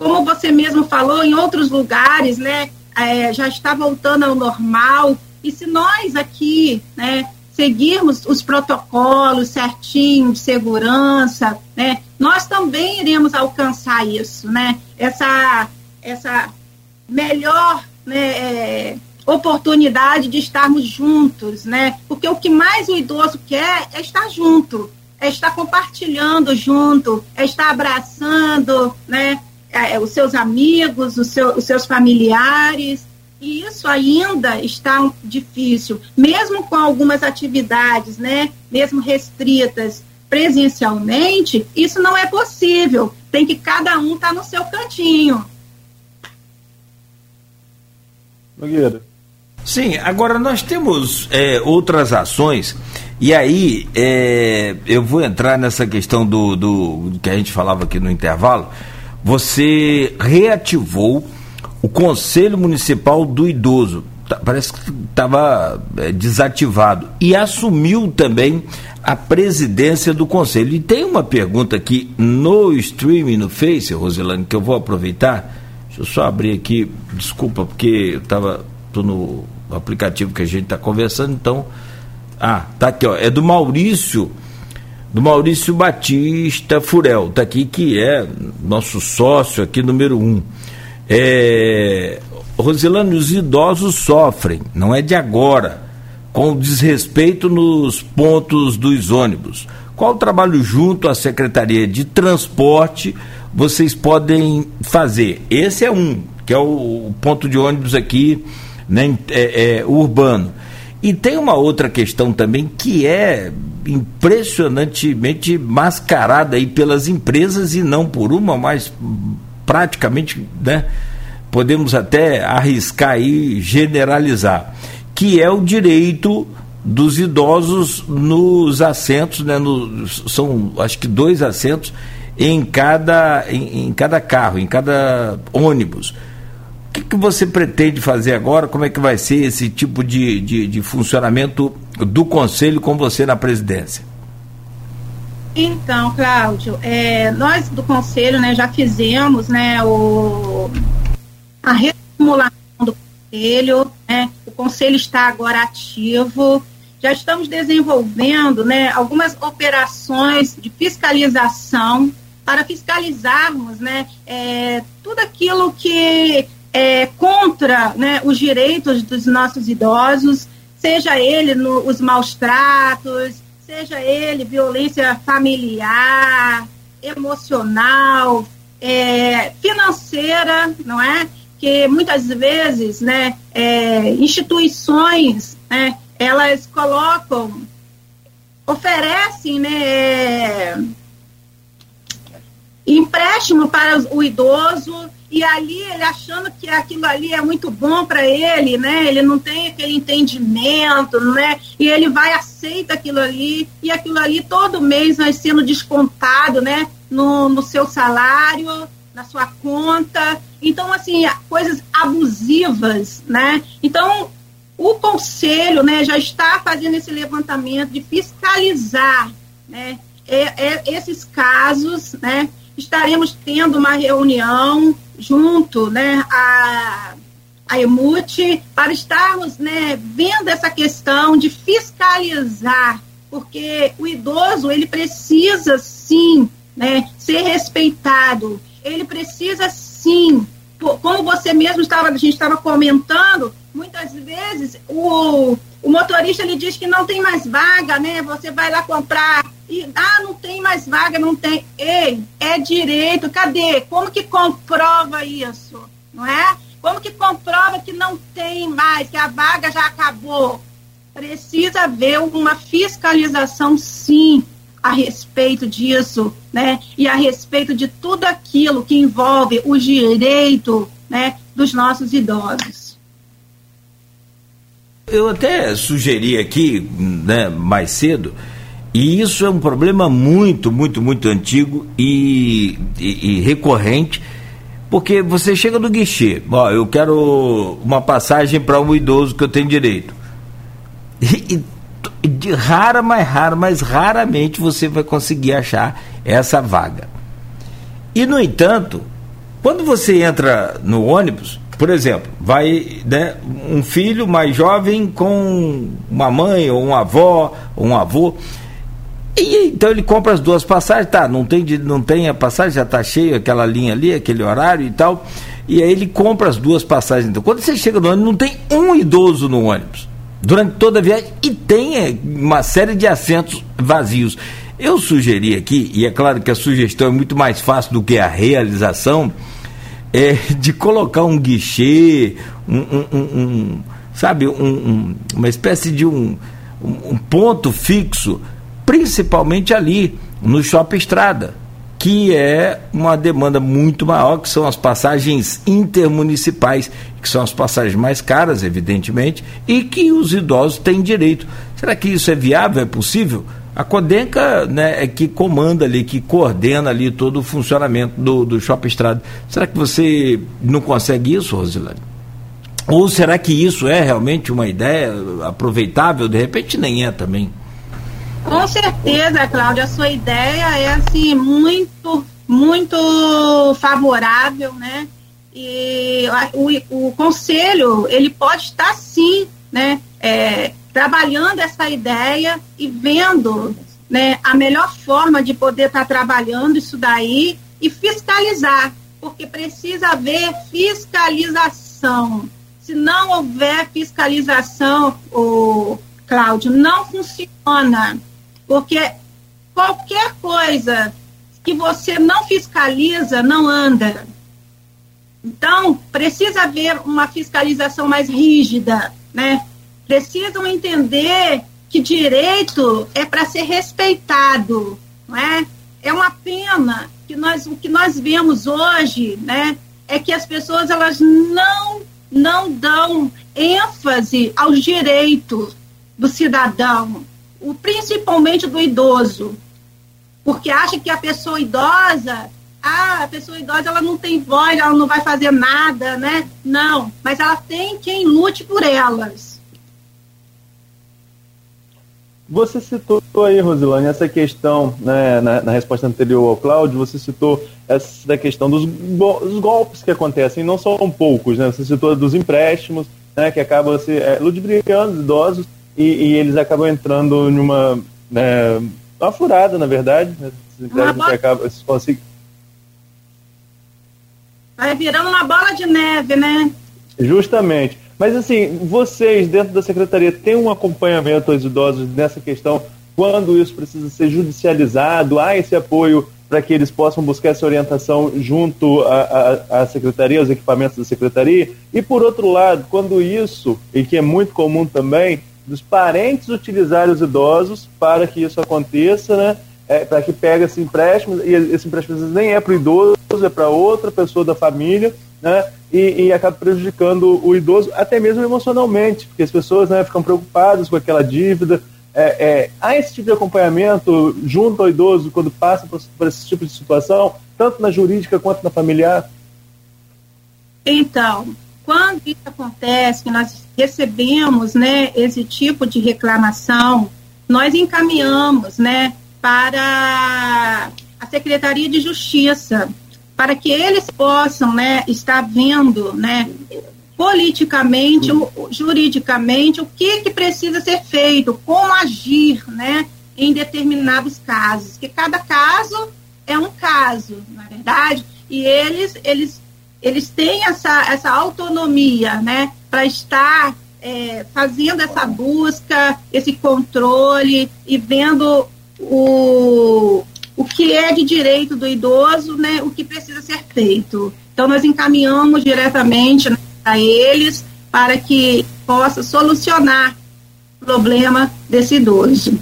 como você mesmo falou, em outros lugares, né, é, já está voltando ao normal. E se nós aqui, né, seguirmos os protocolos certinho de segurança, né, nós também iremos alcançar isso, né? Essa, essa melhor né, é, oportunidade de estarmos juntos, né? Porque o que mais o idoso quer é estar junto, é estar compartilhando junto, é estar abraçando, né? É, os seus amigos, os, seu, os seus familiares, e isso ainda está difícil, mesmo com algumas atividades, né, mesmo restritas presencialmente, isso não é possível. Tem que cada um estar tá no seu cantinho.
Nogueira. Sim, agora nós temos é, outras ações, e aí é, eu vou entrar nessa questão do, do que a gente falava aqui no intervalo. Você reativou o Conselho Municipal do Idoso. Tá, parece que estava é, desativado. E assumiu também a presidência do Conselho. E tem uma pergunta aqui no streaming, no Face, Rosilane, que eu vou aproveitar. Deixa eu só abrir aqui, desculpa, porque eu estava no aplicativo que a gente está conversando, então. Ah, tá aqui, ó. É do Maurício, do Maurício Batista Furel, tá aqui, que é nosso sócio aqui, número um. É, os idosos sofrem, não é de agora, com desrespeito nos pontos dos ônibus. Qual o trabalho junto à Secretaria de Transporte vocês podem fazer? Esse é um, que é o, ponto de ônibus aqui né, é, é, urbano. E tem uma outra questão também que é impressionantemente mascarada aí pelas empresas e não por uma, mas praticamente, né, podemos até arriscar aí generalizar, que é o direito dos idosos nos assentos, né, no, são acho que dois assentos em cada, em, em cada carro, em cada ônibus. O que, que, você pretende fazer agora? Como é que vai ser esse tipo de, de, de funcionamento do Conselho com você na presidência?
Então, Cláudio, é, nós do Conselho né, já fizemos né, o, a reformulação do Conselho, né, o Conselho está agora ativo, já estamos desenvolvendo né, algumas operações de fiscalização para fiscalizarmos né, é, tudo aquilo que é contra né, os direitos dos nossos idosos, seja ele no, os maus tratos, seja ele violência familiar, emocional, é, financeira, não é? Que muitas vezes, né, é, instituições, né, elas colocam, oferecem, né, empréstimo para o idoso e ali ele achando que aquilo ali é muito bom para ele, né? Ele não tem aquele entendimento, né? E ele vai aceita aquilo ali e aquilo ali todo mês vai sendo descontado, né? No, no seu salário, na sua conta. Então, assim, coisas abusivas, né? Então, o conselho, né, já está fazendo esse levantamento de fiscalizar, né? É, é, esses casos, né? Estaremos tendo uma reunião junto né, a, a EMUT, para estarmos né, vendo essa questão de fiscalizar, porque o idoso ele precisa sim né, ser respeitado, ele precisa sim, como você mesmo estava, a gente estava comentando, muitas vezes o, o motorista ele diz que não tem mais vaga, né? Você vai lá comprar e ah, não tem mais vaga, não tem. Ei, é direito, cadê? Como que comprova isso? Não é? Como que comprova que não tem mais, que a vaga já acabou? Precisa haver uma fiscalização, sim, a respeito disso, né? E a respeito de tudo aquilo que envolve o direito, né, dos nossos idosos.
Eu até sugeri aqui, né, mais cedo, e isso é um problema muito, muito, muito antigo e, e, e recorrente, porque você chega no guichê, ó, eu quero uma passagem para um idoso que eu tenho direito. E, e de rara, mais rara, mas raramente você vai conseguir achar essa vaga. E no entanto, quando você entra no ônibus, por exemplo, vai né, um filho mais jovem com uma mãe ou uma avó ou um avô, e então ele compra as duas passagens, tá, não tem, não tem a passagem, já está cheio aquela linha ali, aquele horário e tal. E aí ele compra as duas passagens. Então, quando você chega no ônibus, não tem um idoso no ônibus durante toda a viagem e tem é, uma série de assentos vazios. Eu sugeri aqui, e é claro que a sugestão é muito mais fácil do que a realização, é de colocar um guichê, um, um, um, um sabe, uma espécie de um ponto fixo principalmente ali no Shopping Estrada, que é uma demanda muito maior, que são as passagens intermunicipais, que são as passagens mais caras, evidentemente, e que os idosos têm direito. Será que isso é viável, é possível? A Codenca né, é que comanda ali, que coordena ali todo o funcionamento do, do Shopping Estrada. Será que você não consegue isso, Rosilane? Ou será que isso é realmente uma ideia aproveitável? De repente nem é também.
Com certeza, Cláudia, a sua ideia é assim muito, muito favorável, né? E o, o conselho ele pode estar sim, né? É, trabalhando essa ideia e vendo, né? A melhor forma de poder estar trabalhando isso daí e fiscalizar, porque precisa haver fiscalização. Se não houver fiscalização, o Cláudio, não funciona. Porque qualquer coisa que você não fiscaliza não anda. Então, precisa haver uma fiscalização mais rígida, né? Precisam entender que direito é para ser respeitado, não é? É uma pena que nós o que nós vemos hoje, né, é que as pessoas elas não não dão ênfase aos direitos do cidadão o, principalmente do idoso, porque acha que a pessoa idosa, ah, a pessoa idosa ela não tem voz, ela não vai fazer nada, né? Não, mas ela tem quem lute por elas.
Você citou aí, Rosilane, essa questão, né, na, na, resposta anterior ao Cláudio, você citou essa questão dos, dos, golpes que acontecem, não são poucos, né? Você citou dos empréstimos, né, que acabam se é, ludibriando os idosos, e, e eles acabam entrando numa né, uma furada, na verdade. Né?
Bola... Acaba, Vai virando uma bola de neve, né?
Justamente. Mas assim, vocês dentro da secretaria têm um acompanhamento aos idosos nessa questão quando isso precisa ser judicializado? Há esse apoio para que eles possam buscar essa orientação junto à, à, secretaria, aos equipamentos da secretaria? E por outro lado, quando isso, e que é muito comum também, dos parentes utilizarem os idosos para que isso aconteça, né? É, para que pegue esse empréstimo, e esse empréstimo nem é para o idoso, é para outra pessoa da família, né? E, e, acaba prejudicando o idoso, até mesmo emocionalmente, porque as pessoas né, ficam preocupadas com aquela dívida. É, é, há esse tipo de acompanhamento junto ao idoso quando passa por, por esse tipo de situação, tanto na jurídica quanto na familiar?
Então, quando isso acontece, que nós recebemos né, esse tipo de reclamação, nós encaminhamos né, para a Secretaria de Justiça, para que eles possam né, estar vendo né, politicamente, juridicamente, o que, que precisa ser feito, como agir, né, em determinados casos, que cada caso é um caso, na é verdade, e eles, eles, eles têm essa, essa autonomia, né, para estar é, fazendo essa busca, esse controle e vendo o, o que é de direito do idoso, né, o que precisa ser feito. Então, nós encaminhamos diretamente né, a eles para que possa solucionar o problema desse idoso.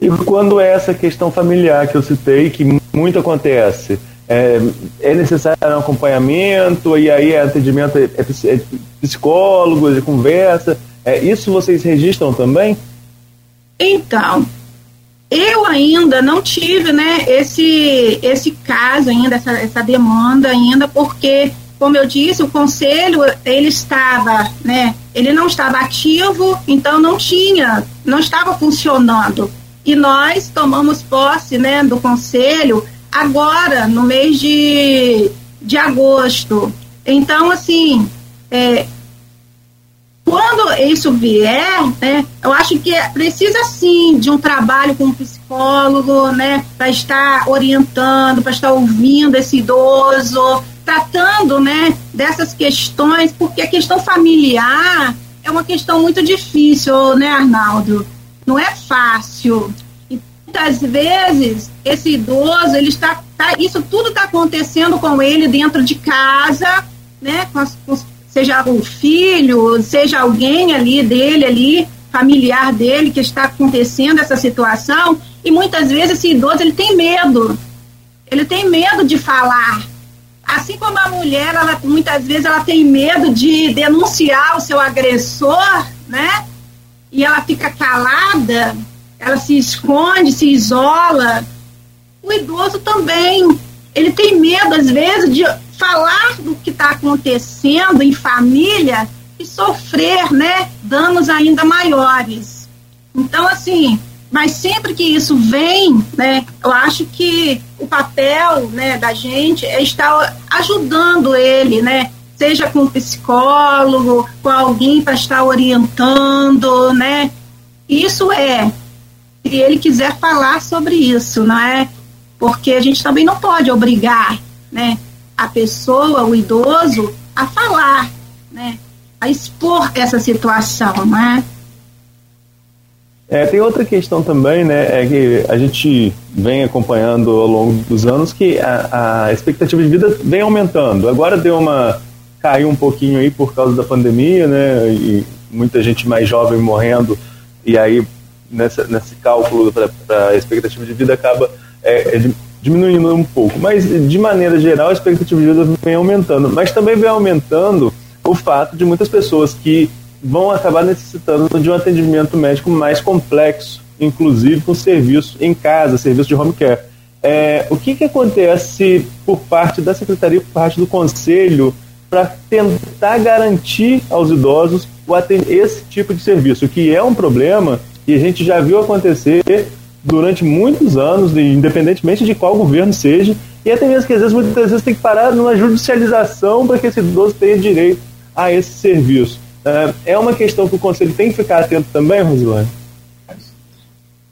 E quando é essa questão familiar que eu citei, que muito acontece, é, é necessário um acompanhamento, e aí é atendimento é, é, é psicólogos, é conversa, é, isso vocês registram também?
Então, eu ainda não tive né, esse, esse caso ainda, essa, essa demanda ainda, porque, como eu disse, o conselho, ele estava, né, ele não estava ativo, então não tinha, não estava funcionando e nós tomamos posse né, do conselho agora, no mês de, de agosto. Então, assim, é, quando isso vier, né, eu acho que precisa sim de um trabalho com um psicólogo, né, para estar orientando, para estar ouvindo esse idoso, tratando, né, dessas questões, porque a questão familiar é uma questão muito difícil, né, Arnaldo? não é fácil. Muitas vezes esse idoso, ele está, tá, isso tudo está acontecendo com ele dentro de casa, né? Com as, com, seja o filho, seja alguém ali dele ali, familiar dele que está acontecendo essa situação, e muitas vezes esse idoso ele tem medo. Ele tem medo de falar. Assim como a mulher, ela, muitas vezes ela tem medo de denunciar o seu agressor, né? e ela fica calada, ela se esconde, se isola. O idoso também, ele tem medo às vezes de falar do que está acontecendo em família e sofrer, né, danos ainda maiores. Então, assim, mas sempre que isso vem, né, eu acho que o papel, né, da gente é estar ajudando ele, né, seja com um psicólogo, com alguém para estar orientando, né? Isso é, se ele quiser falar sobre isso, não é? Porque a gente também não pode obrigar, né, a pessoa, o idoso, a falar, né? A expor essa situação, né?
É, tem outra questão também, né, é que a gente vem acompanhando ao longo dos anos que a, a expectativa de vida vem aumentando. Agora deu uma caiu um pouquinho aí por causa da pandemia, né? E muita gente mais jovem morrendo, e aí nessa, nesse cálculo para a expectativa de vida acaba é, é, diminuindo um pouco. Mas, de maneira geral, a expectativa de vida vem aumentando. Mas também vem aumentando o fato de muitas pessoas que vão acabar necessitando de um atendimento médico mais complexo, inclusive com serviço em casa, serviço de home care. É, o que, que acontece por parte da secretaria, por parte do conselho, para tentar garantir aos idosos esse tipo de serviço, que é um problema que a gente já viu acontecer durante muitos anos, independentemente de qual governo seja, e até mesmo que às vezes, muitas vezes tem que parar numa judicialização para que esse idoso tenha direito a esse serviço. É, é uma questão que o Conselho tem que ficar atento também, Rosilane?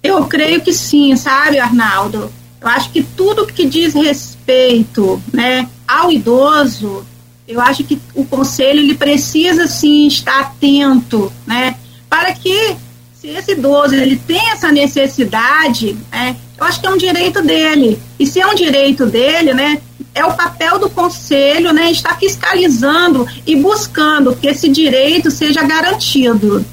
Eu creio que sim, sabe, Arnaldo? Eu acho que tudo que diz respeito né, ao idoso eu acho que o conselho ele precisa sim estar atento, né, para que se esse idoso ele tem essa necessidade, né, eu acho que é um direito dele. E se é um direito dele, né, é o papel do conselho, né, estar fiscalizando e buscando que esse direito seja garantido.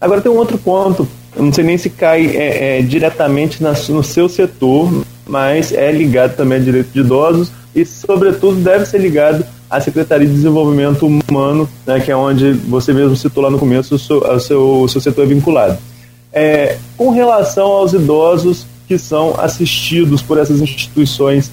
Agora tem um outro ponto, não sei nem se cai é, é, diretamente na, no seu setor, mas é ligado também a direito de idosos e, sobretudo, deve ser ligado à Secretaria de Desenvolvimento Humano, né, que é onde você mesmo citou lá no começo, o seu, o seu, o seu setor é vinculado. É, com relação aos idosos que são assistidos por essas instituições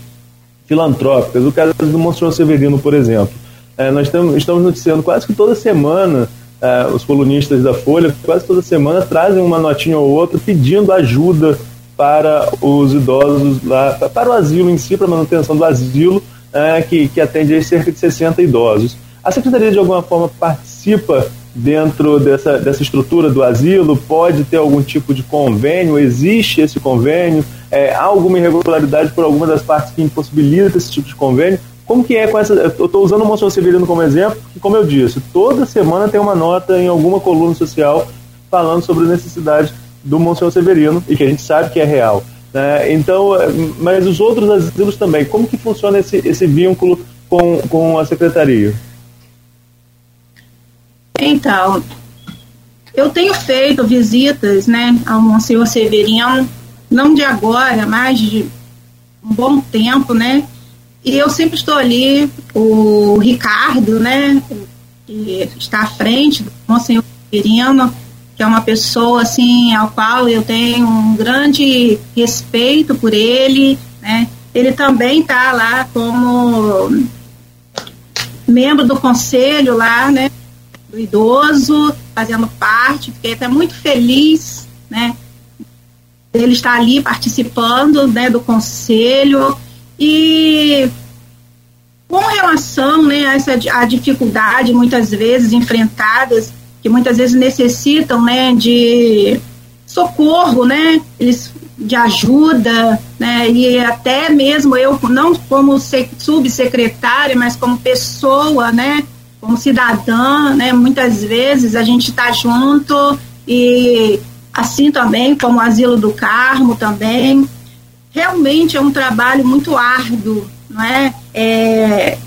filantrópicas, o caso do Monsenhor Severino, por exemplo, é, nós estamos noticiando quase que toda semana é, os colunistas da Folha, quase toda semana, trazem uma notinha ou outra pedindo ajuda para os idosos lá, para o asilo em si, para a manutenção do asilo, é, que, que atende cerca de 60 idosos. A Secretaria, de alguma forma, participa dentro dessa, dessa estrutura do asilo? Pode ter algum tipo de convênio? Existe esse convênio? É, há alguma irregularidade por alguma das partes que impossibilita esse tipo de convênio? Como que é com essa. Eu estou usando o Monsenhor Severino como exemplo, porque, como eu disse, toda semana tem uma nota em alguma coluna social falando sobre a necessidade do Monsenhor Severino, e que a gente sabe que é real. Né? Então, é, mas os outros asilos também, como que funciona esse, esse vínculo com, com a secretaria?
Então, eu tenho feito visitas né, ao Monsenhor Severino, não de agora, mas de um bom tempo, né? E eu sempre estou ali, o Ricardo, né, que está à frente do Monsenhor Severino, que é uma pessoa assim ao qual eu tenho um grande respeito por ele, né? Ele também está lá como membro do conselho lá, né? Do idoso, fazendo parte, fiquei até muito feliz, né? Ele está ali participando, né? Do conselho e com relação, né? A essa a dificuldade muitas vezes enfrentadas que muitas vezes necessitam, né, de socorro, né, eles de ajuda, né, e até mesmo eu, não como subsecretária, mas como pessoa, né, como cidadã, né, muitas vezes a gente está junto e assim também como o Asilo do Carmo também, realmente é um trabalho muito árduo, não é? É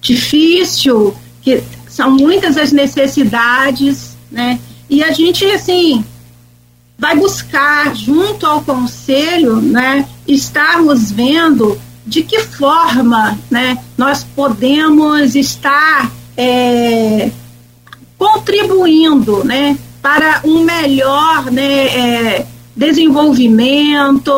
difícil, que são muitas as necessidades, né? E a gente, assim, vai buscar, junto ao conselho, né, estarmos vendo de que forma né, nós podemos estar é, contribuindo né, para um melhor né, é, desenvolvimento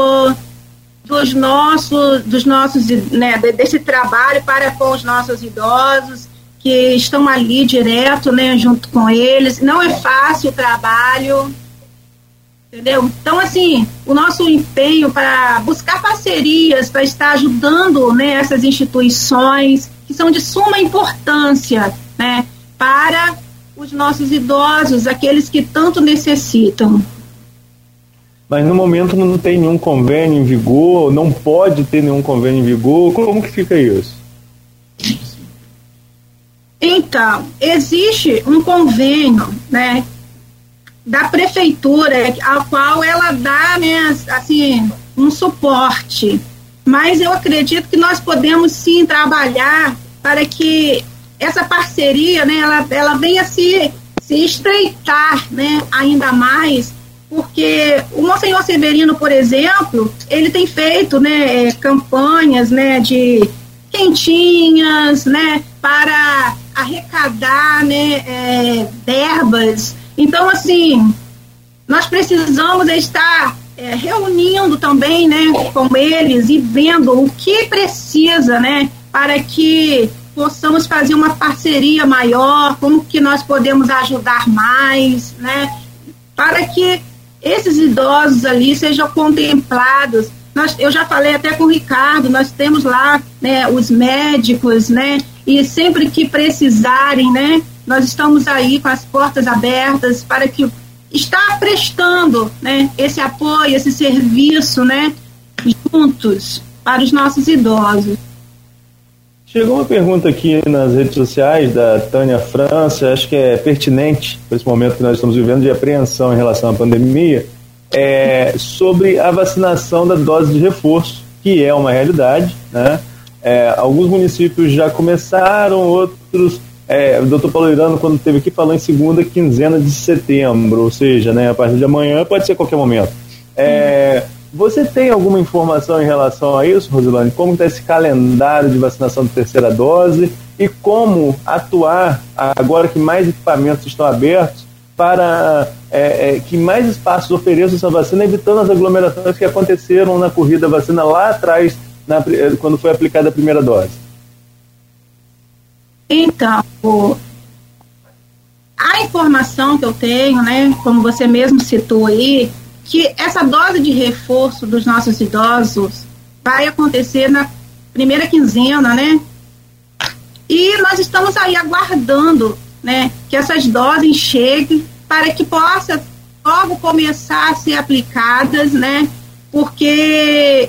dos nossos, dos nossos né, desse trabalho para com os nossos idosos que estão ali direto, né, junto com eles. Não é fácil o trabalho, entendeu? Então, assim, o nosso empenho para buscar parcerias, para estar ajudando, né, essas instituições que são de suma importância, né, para os nossos idosos, aqueles que tanto necessitam.
Mas no momento não tem nenhum convênio em vigor, não pode ter nenhum convênio em vigor. Como que fica isso?
Então, existe um convênio, né, da prefeitura, ao qual ela dá, né, assim, um suporte. Mas eu acredito que nós podemos sim trabalhar para que essa parceria, né, ela, ela venha se, se estreitar, né, ainda mais, porque o Monsenhor Severino, por exemplo, ele tem feito, né, campanhas, né, de quentinhas, né, para arrecadar né, é, verbas. Então, assim, nós precisamos estar é, reunindo também né, com eles e vendo o que precisa né, para que possamos fazer uma parceria maior, como que nós podemos ajudar mais, né, para que esses idosos ali sejam contemplados. Nós, eu já falei até com o Ricardo, nós temos lá né, os médicos, né, e sempre que precisarem, né, nós estamos aí com as portas abertas para que está prestando, né, esse apoio, esse serviço, né, juntos para os nossos idosos.
Chegou uma pergunta aqui nas redes sociais da Tânia França, acho que é pertinente para esse momento que nós estamos vivendo de apreensão em relação à pandemia, é, sobre a vacinação da dose de reforço, que é uma realidade, né? É, alguns municípios já começaram, outros. É, o doutor Paulo Irano, quando esteve aqui, falou em segunda quinzena de setembro, ou seja, né, a partir de amanhã, pode ser qualquer momento. É, você tem alguma informação em relação a isso, Rosilane? Como está esse calendário de vacinação de terceira dose e como atuar agora que mais equipamentos estão abertos para é, é, que mais espaços ofereçam essa vacina, evitando as aglomerações que aconteceram na corrida vacina lá atrás na, quando foi aplicada a primeira dose?
Então, a informação que eu tenho, né, como você mesmo citou aí, que essa dose de reforço dos nossos idosos vai acontecer na primeira quinzena, né, E nós estamos aí aguardando né, que essas doses cheguem para que possa logo começar a ser aplicadas, né, porque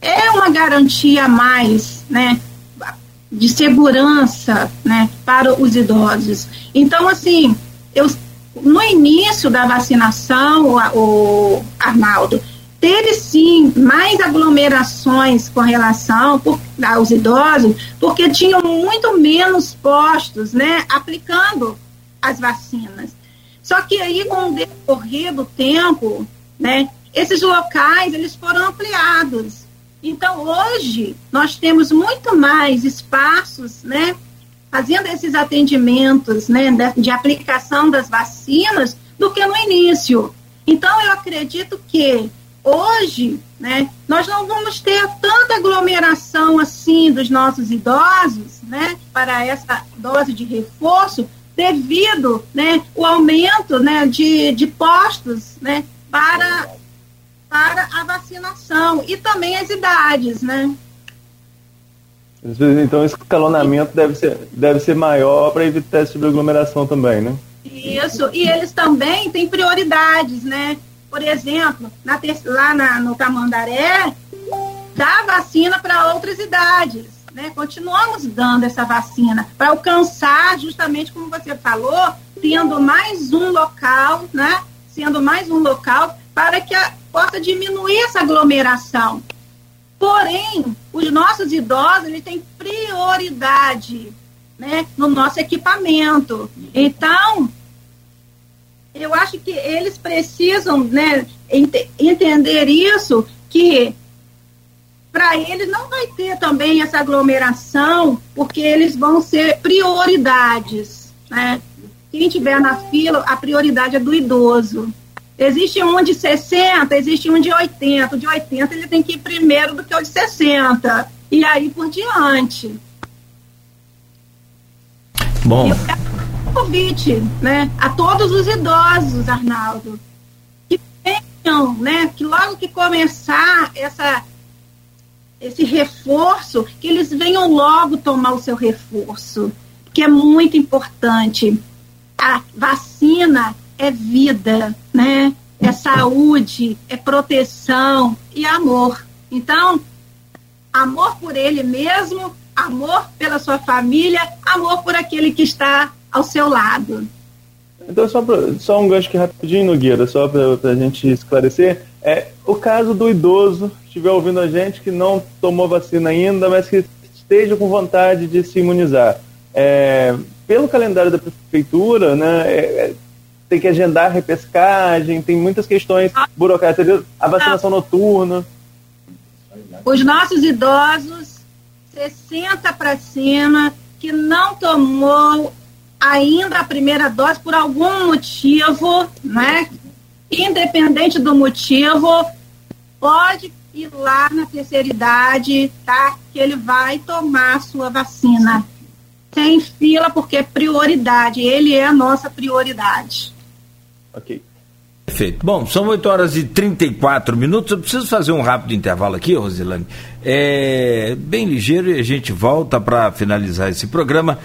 é uma garantia a mais, né, de segurança, né, para os idosos. Então, assim, eu no início da vacinação, o, o Arnaldo, teve sim mais aglomerações com relação por, aos idosos, porque tinham muito menos postos, né, aplicando as vacinas. Só que aí, com o decorrer do tempo, né, esses locais eles foram ampliados. Então, hoje, nós temos muito mais espaços, né, fazendo esses atendimentos, né, de, de aplicação das vacinas, do que no início. Então, eu acredito que hoje, né, nós não vamos ter tanta aglomeração assim dos nossos idosos, né, para essa dose de reforço, devido, né, o aumento, né, de, de postos, né, para para a vacinação e também as idades, né?
Então, esse escalonamento deve ser, deve ser maior para evitar essa aglomeração também, né?
Isso, e eles também têm prioridades, né? por exemplo, na, lá na, no Tamandaré, dá vacina para outras idades. Né? Continuamos dando essa vacina para alcançar, justamente como você falou, tendo mais um local, né? sendo mais um local para que a, possa diminuir essa aglomeração. Porém, os nossos idosos eles têm prioridade né, no nosso equipamento. Então, eu acho que eles precisam né, ent entender isso, que para eles não vai ter também essa aglomeração, porque eles vão ser prioridades. Né? Quem tiver na fila, a prioridade é do idoso. Existe um de 60, existe um de 80. O de 80 ele tem que ir primeiro do que o de 60. E aí por diante.
Bom
convite né, a todos os idosos, Arnaldo, que venham, né, que logo que começar essa, esse reforço, que eles venham logo tomar o seu reforço, que é muito importante. A vacina é vida, né? É saúde, é proteção e amor. Então, amor por ele mesmo, amor pela sua família, amor por aquele que está ao seu lado.
Então, só, pra, só um gancho aqui rapidinho, Nogueira, só para a gente esclarecer. É, o caso do idoso estiver ouvindo a gente que não tomou vacina ainda, mas que esteja com vontade de se imunizar. É, pelo calendário da prefeitura, né, é, é tem que agendar repescagem, tem muitas questões burocráticas, a vacinação noturna.
Os nossos idosos, 60 para cima, que não tomou ainda a primeira dose por algum motivo, né? Independente do motivo, pode ir lá na terceira idade, tá? Que ele vai tomar a sua vacina. Sem fila, porque é prioridade. Ele é a nossa prioridade.
Ok. Perfeito. Bom, são 8 horas e 34 minutos. Eu preciso fazer um rápido intervalo aqui, Rosilane. É bem ligeiro e a gente volta para finalizar esse programa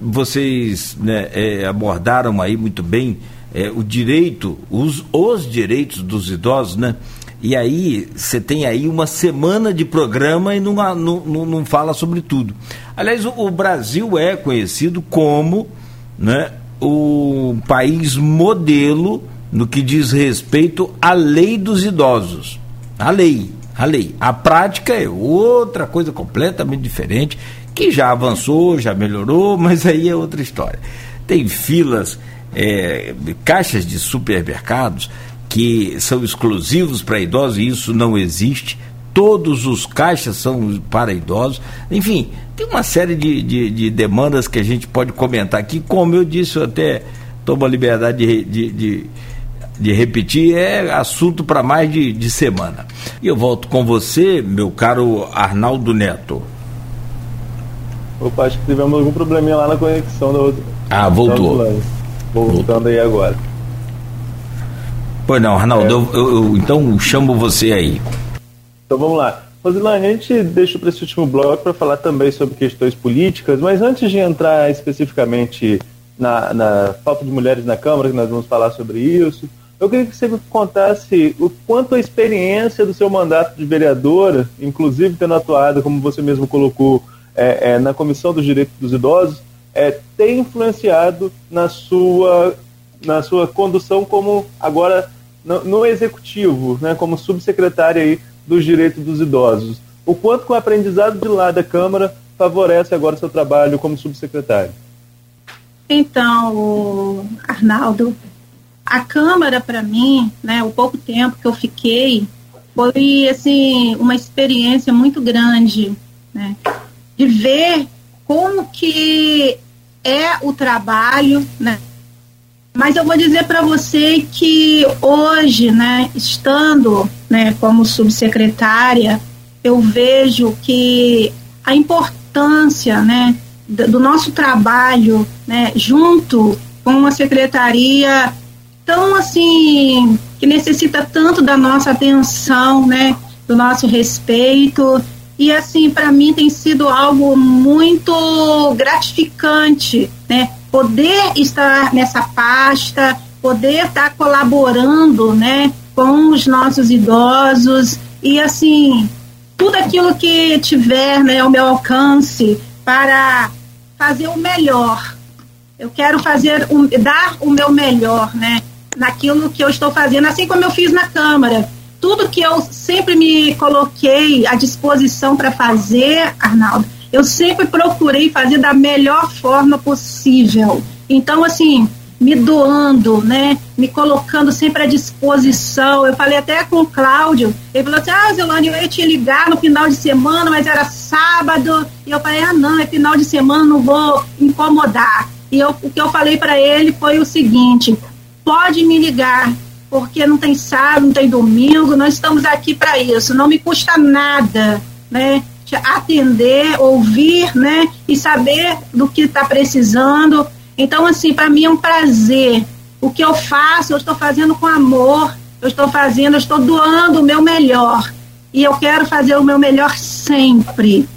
vocês né, é, abordaram aí muito bem é, o direito, os, os direitos dos idosos, né? E aí você tem aí uma semana de programa e não, não, não fala sobre tudo. Aliás, o, o Brasil é conhecido como né, o país modelo no que diz respeito à lei dos idosos. A lei, a lei. A prática é outra coisa completamente diferente que já avançou, já melhorou, mas aí é outra história. Tem filas, é, caixas de supermercados que são exclusivos para idosos e isso não existe. Todos os caixas são para idosos. Enfim, tem uma série de, de, de demandas que a gente pode comentar aqui. Como eu disse, eu até tomo a liberdade de, de, de de repetir, é assunto para mais de, de semana. E eu volto com você, meu caro Arnaldo Neto.
Opa, acho que tivemos algum probleminha lá na conexão da outra.
Ah, voltou.
Voltando voltou. aí agora.
Pois não, Arnaldo, é. eu, eu, eu, então chamo você aí.
Então vamos lá. Rosilane, a gente deixa para esse último bloco para falar também sobre questões políticas, mas antes de entrar especificamente na, na falta de mulheres na Câmara, que nós vamos falar sobre isso, eu queria que você contasse o quanto a experiência do seu mandato de vereadora, inclusive tendo atuado, como você mesmo colocou, é, é, na Comissão dos Direitos dos Idosos, é, tem influenciado na sua, na sua condução como agora no, no executivo, né, como subsecretária aí dos direitos dos idosos. O quanto que o aprendizado de lá da Câmara favorece agora o seu trabalho como subsecretário?
Então, Arnaldo, a Câmara para mim, né, o pouco tempo que eu fiquei, foi assim uma experiência muito grande, né, de ver como que é o trabalho, né, mas eu vou dizer para você que hoje, né, estando né, como subsecretária, eu vejo que a importância né, do nosso trabalho né, junto com uma secretaria tão assim que necessita tanto da nossa atenção, né, do nosso respeito. E assim para mim tem sido algo muito gratificante, né, poder estar nessa pasta, poder estar colaborando, né, com os nossos idosos e assim tudo aquilo que tiver, né, ao meu alcance para fazer o melhor. Eu quero fazer um, dar o meu melhor, né, naquilo que eu estou fazendo, assim como eu fiz na Câmara. Tudo que eu sempre me coloquei à disposição para fazer, Arnaldo, eu sempre procurei fazer da melhor forma possível. Então, assim, me doando, né? Me colocando sempre à disposição. Eu falei até com o Cláudio, ele falou assim, ah, Zelane, eu ia te ligar no final de semana, mas era sábado. E eu falei, ah, não, é final de semana, não vou incomodar. E eu, o que eu falei para ele foi o seguinte: pode me ligar, porque não tem sábado, não tem domingo, nós estamos aqui para isso, não me custa nada, né? Atender, ouvir, né? E saber do que está precisando. Então, assim, para mim é um prazer. O que eu faço, eu estou fazendo com amor, eu estou fazendo, eu estou doando o meu melhor. E eu quero fazer o meu melhor sempre.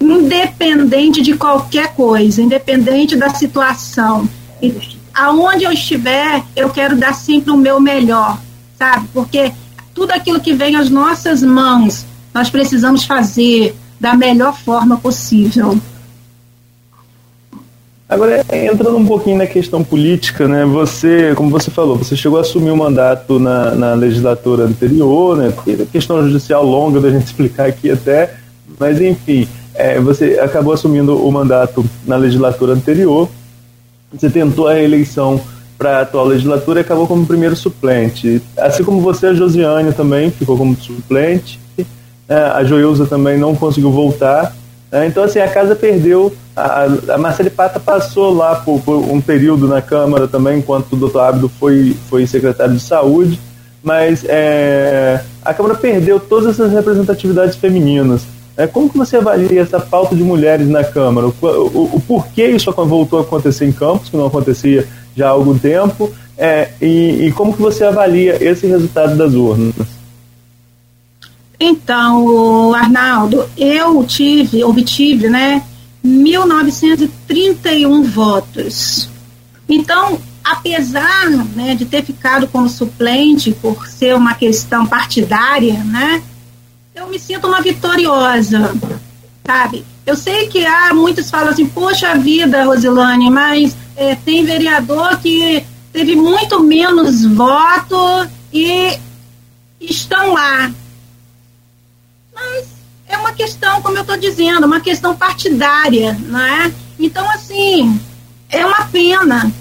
Independente de qualquer coisa, independente da situação. E aonde eu estiver, eu quero dar sempre o meu melhor, sabe? Porque tudo aquilo que vem às nossas mãos, nós precisamos fazer da melhor forma possível.
Agora, entrando um pouquinho na questão política, né? Você, como você falou, você chegou a assumir o um mandato na, na legislatura anterior, né? Questão judicial longa da gente explicar aqui até, mas enfim, é, você acabou assumindo o mandato na legislatura anterior. Você tentou a reeleição para a atual legislatura e acabou como primeiro suplente. Assim como você, a Josiane também ficou como suplente. É, a Joilza também não conseguiu voltar. É, então, assim, a casa perdeu. A, a Marcele Pata passou lá por, por, um período na Câmara também, enquanto o doutor Ábido foi, foi secretário de saúde, mas é, a Câmara perdeu todas essas representatividades femininas. É, como que você avalia essa falta de mulheres na Câmara? O, o, o porquê isso voltou a acontecer em Campos, que não acontecia já há algum tempo, é, e, e como que você avalia esse resultado das urnas?
Então, Arnaldo, eu tive, obtive, né, 1931 votos. Então, apesar né, de ter ficado como suplente por ser uma questão partidária, né, eu me sinto uma vitoriosa, sabe? Eu sei que há muitos falam assim, poxa vida, Rosilane, mas é, tem vereador que teve muito menos voto e estão lá. Mas é uma questão, como eu estou dizendo, uma questão partidária, não é? Então, assim, é uma pena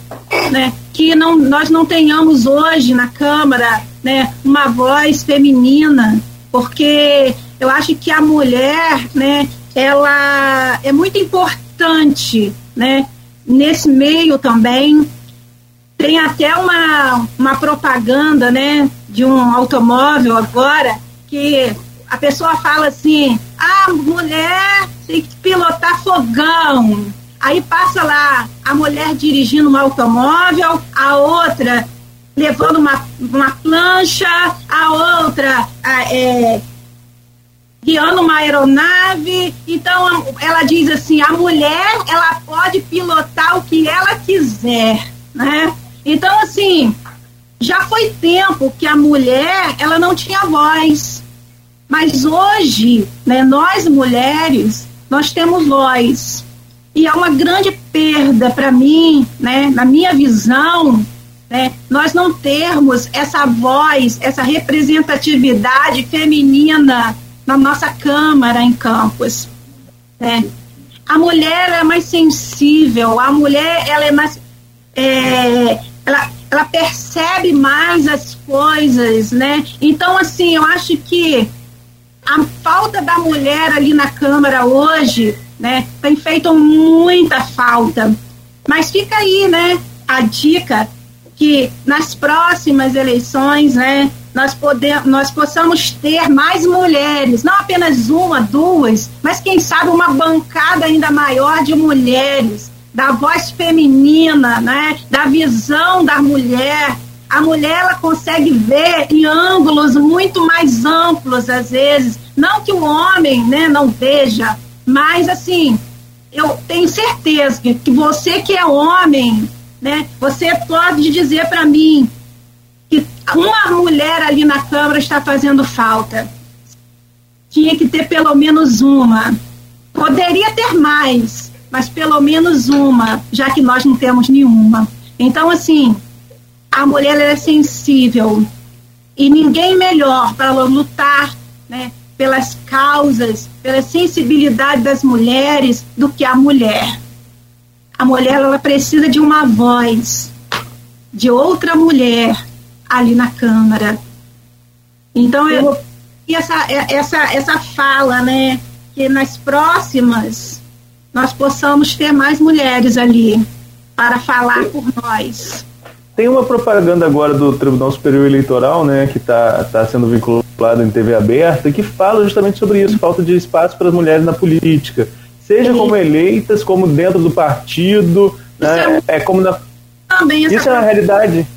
né, que não, nós não tenhamos hoje na Câmara né, uma voz feminina, porque eu acho que a mulher, né, ela é muito importante, né, nesse meio também. Tem até uma, uma propaganda, né, de um automóvel agora que a pessoa fala assim: a mulher tem que pilotar fogão. Aí passa lá a mulher dirigindo um automóvel, a outra levando uma, uma plancha, a outra é, guiando uma aeronave. Então ela diz assim: a mulher ela pode pilotar o que ela quiser, né? Então assim já foi tempo que a mulher ela não tinha voz, mas hoje, né? Nós mulheres nós temos voz e é uma grande perda para mim, né? Na minha visão, né? Nós não termos essa voz, essa representatividade feminina na nossa Câmara em Campos. Né? A mulher é mais sensível, a mulher ela é mais. É, ela, ela percebe mais as coisas, né? Então, assim, eu acho que a falta da mulher ali na Câmara hoje, né, tem feito muita falta. Mas fica aí, né, a dica que nas próximas eleições, né, nós, podemos, nós possamos ter mais mulheres, não apenas uma, duas, mas quem sabe uma bancada ainda maior de mulheres, da voz feminina, né, da visão da mulher. A mulher ela consegue ver em ângulos muito mais amplos às vezes, não que o homem, né, não veja, mas assim, eu tenho certeza que, que você que é homem, né, você pode dizer para mim que uma mulher ali na Câmara está fazendo falta. Tinha que ter pelo menos uma. Poderia ter mais, mas pelo menos uma, já que nós não temos nenhuma. Então, assim, a mulher é sensível e ninguém melhor para lutar né, pelas causas, pela sensibilidade das mulheres do que a mulher. A mulher ela precisa de uma voz, de outra mulher ali na Câmara. Então, eu, e essa, essa, essa fala, né, que nas próximas nós possamos ter mais mulheres ali para falar por nós.
Tem uma propaganda agora do Tribunal Superior Eleitoral, né, que está tá sendo vinculada em TV aberta, que fala justamente sobre isso, falta de espaço para as mulheres na política, seja como eleitas, como dentro do partido, né, é, é como na... Também isso é uma realidade.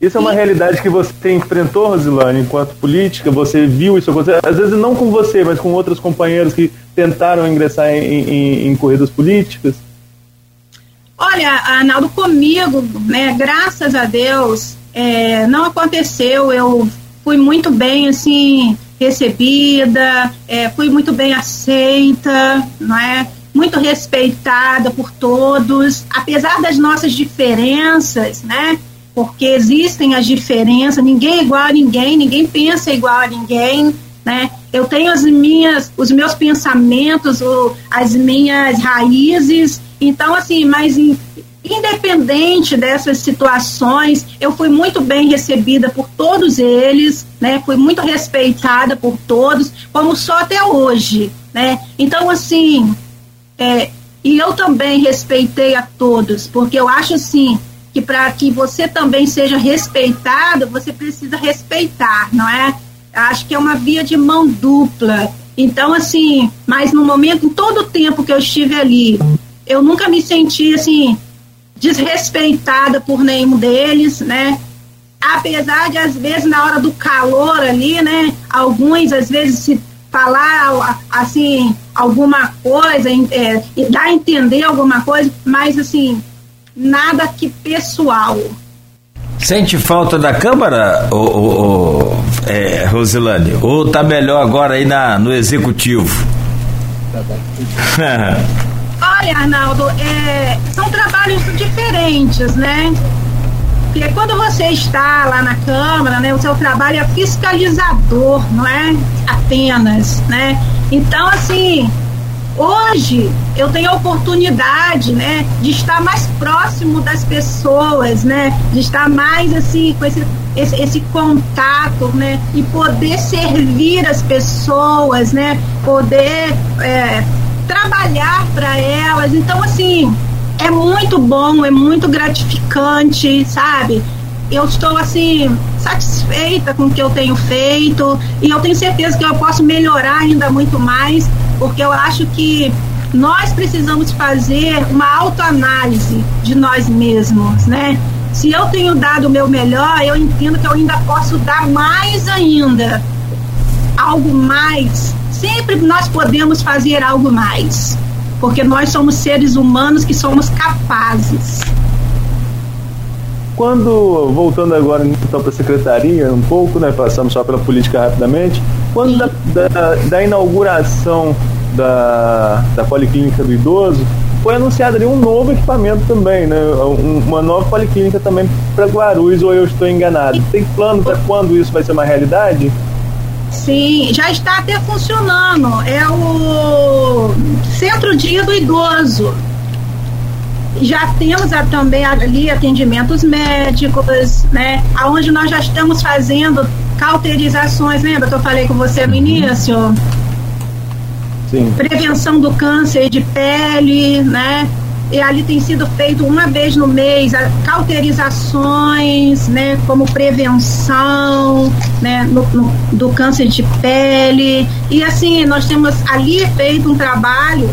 Isso é uma realidade que você enfrentou, Rosilane, enquanto política? Você viu isso acontecer? Às vezes não com você, mas com outros companheiros que tentaram ingressar em, em, em corridas políticas?
Olha, Arnaldo, comigo, né, graças a Deus, é, não aconteceu. Eu fui muito bem, assim, recebida, é, fui muito bem aceita, não é? Muito respeitada por todos, apesar das nossas diferenças, né? porque existem as diferenças, ninguém é igual a ninguém, ninguém pensa igual a ninguém, né? Eu tenho as minhas, os meus pensamentos, as minhas raízes, então assim, mas independente dessas situações, eu fui muito bem recebida por todos eles, né? Fui muito respeitada por todos, como só até hoje, né? Então assim, é, e eu também respeitei a todos, porque eu acho assim, que para que você também seja respeitado, você precisa respeitar, não é? Acho que é uma via de mão dupla. Então, assim, mas no momento, em todo o tempo que eu estive ali, eu nunca me senti, assim, desrespeitada por nenhum deles, né? Apesar de, às vezes, na hora do calor ali, né? Alguns, às vezes, se falar, assim, alguma coisa, é, dar a entender alguma coisa, mas, assim, nada que pessoal.
Sente falta da Câmara, ô, ô, ô, é, Rosilane? Ou tá melhor agora aí na, no Executivo?
Olha, Arnaldo, é, são trabalhos diferentes, né? Porque quando você está lá na Câmara, né, o seu trabalho é fiscalizador, não é apenas, né? Então, assim, Hoje eu tenho a oportunidade, né, de estar mais próximo das pessoas, né, de estar mais assim com esse, esse, esse contato, né, e poder servir as pessoas, né, poder é, trabalhar para elas. Então assim é muito bom, é muito gratificante, sabe? eu estou assim satisfeita com o que eu tenho feito e eu tenho certeza que eu posso melhorar ainda muito mais, porque eu acho que nós precisamos fazer uma autoanálise de nós mesmos, né? Se eu tenho dado o meu melhor, eu entendo que eu ainda posso dar mais ainda. algo mais, sempre nós podemos fazer algo mais, porque nós somos seres humanos que somos capazes.
Quando, voltando agora então para a secretaria um pouco, né, passamos só pela política rapidamente, quando da, da, da, inauguração da, da Policlínica do Idoso, foi anunciado ali um novo equipamento também, né, uma nova Policlínica também para Guarulhos, ou eu estou enganado. Tem plano para quando isso vai ser uma realidade?
Sim, já está até funcionando. É o Centro Dia do Idoso já temos a, também ali atendimentos médicos, né? Aonde nós já estamos fazendo cauterizações, lembra que eu falei com você no uhum. início? Sim. Prevenção do câncer de pele, né? E ali tem sido feito uma vez no mês cauterizações, né, como prevenção, né, no, no, do câncer de pele. E assim, nós temos ali feito um trabalho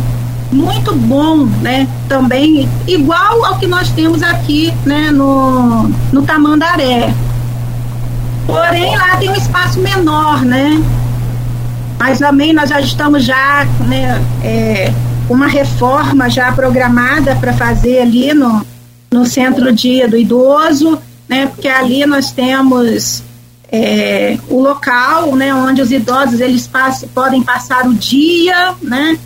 muito bom, né? Também igual ao que nós temos aqui, né? No, no Tamandaré. Porém, lá tem um espaço menor, né? Mas também nós já estamos já, né? É, uma reforma já programada para fazer ali no, no Centro Dia do Idoso, né? Porque ali nós temos é, o local, né? Onde os idosos eles passam, podem passar o dia, né?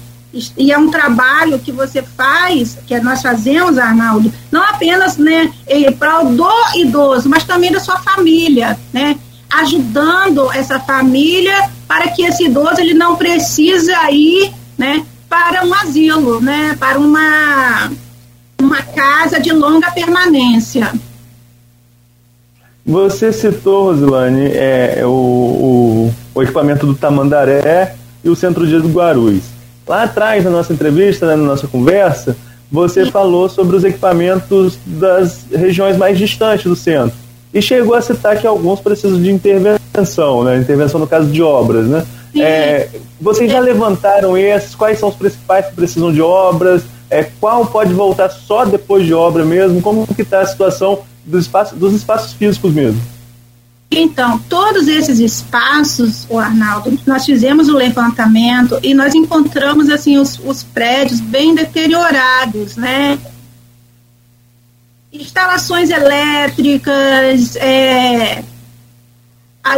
e é um trabalho que você faz, que nós fazemos, Arnaldo, não apenas né, para o do idoso, mas também da sua família, né? Ajudando essa família para que esse idoso ele não precise ir, né, para um asilo, né, para uma uma casa de longa permanência.
Você citou, Rosilane, é, o, o, o equipamento do Tamandaré e o Centro Dia do Guarulhos. Lá atrás, na nossa entrevista, né, na nossa conversa, você falou sobre os equipamentos das regiões mais distantes do centro. E chegou a citar que alguns precisam de intervenção, né? Intervenção no caso de obras, né? É, vocês já levantaram esses? Quais são os principais que precisam de obras? É, qual pode voltar só depois de obra mesmo? Como que está a situação dos espaços, dos espaços físicos mesmo?
Então, todos esses espaços, o Arnaldo, nós fizemos o levantamento e nós encontramos assim os, os prédios bem deteriorados, né? Instalações elétricas, é,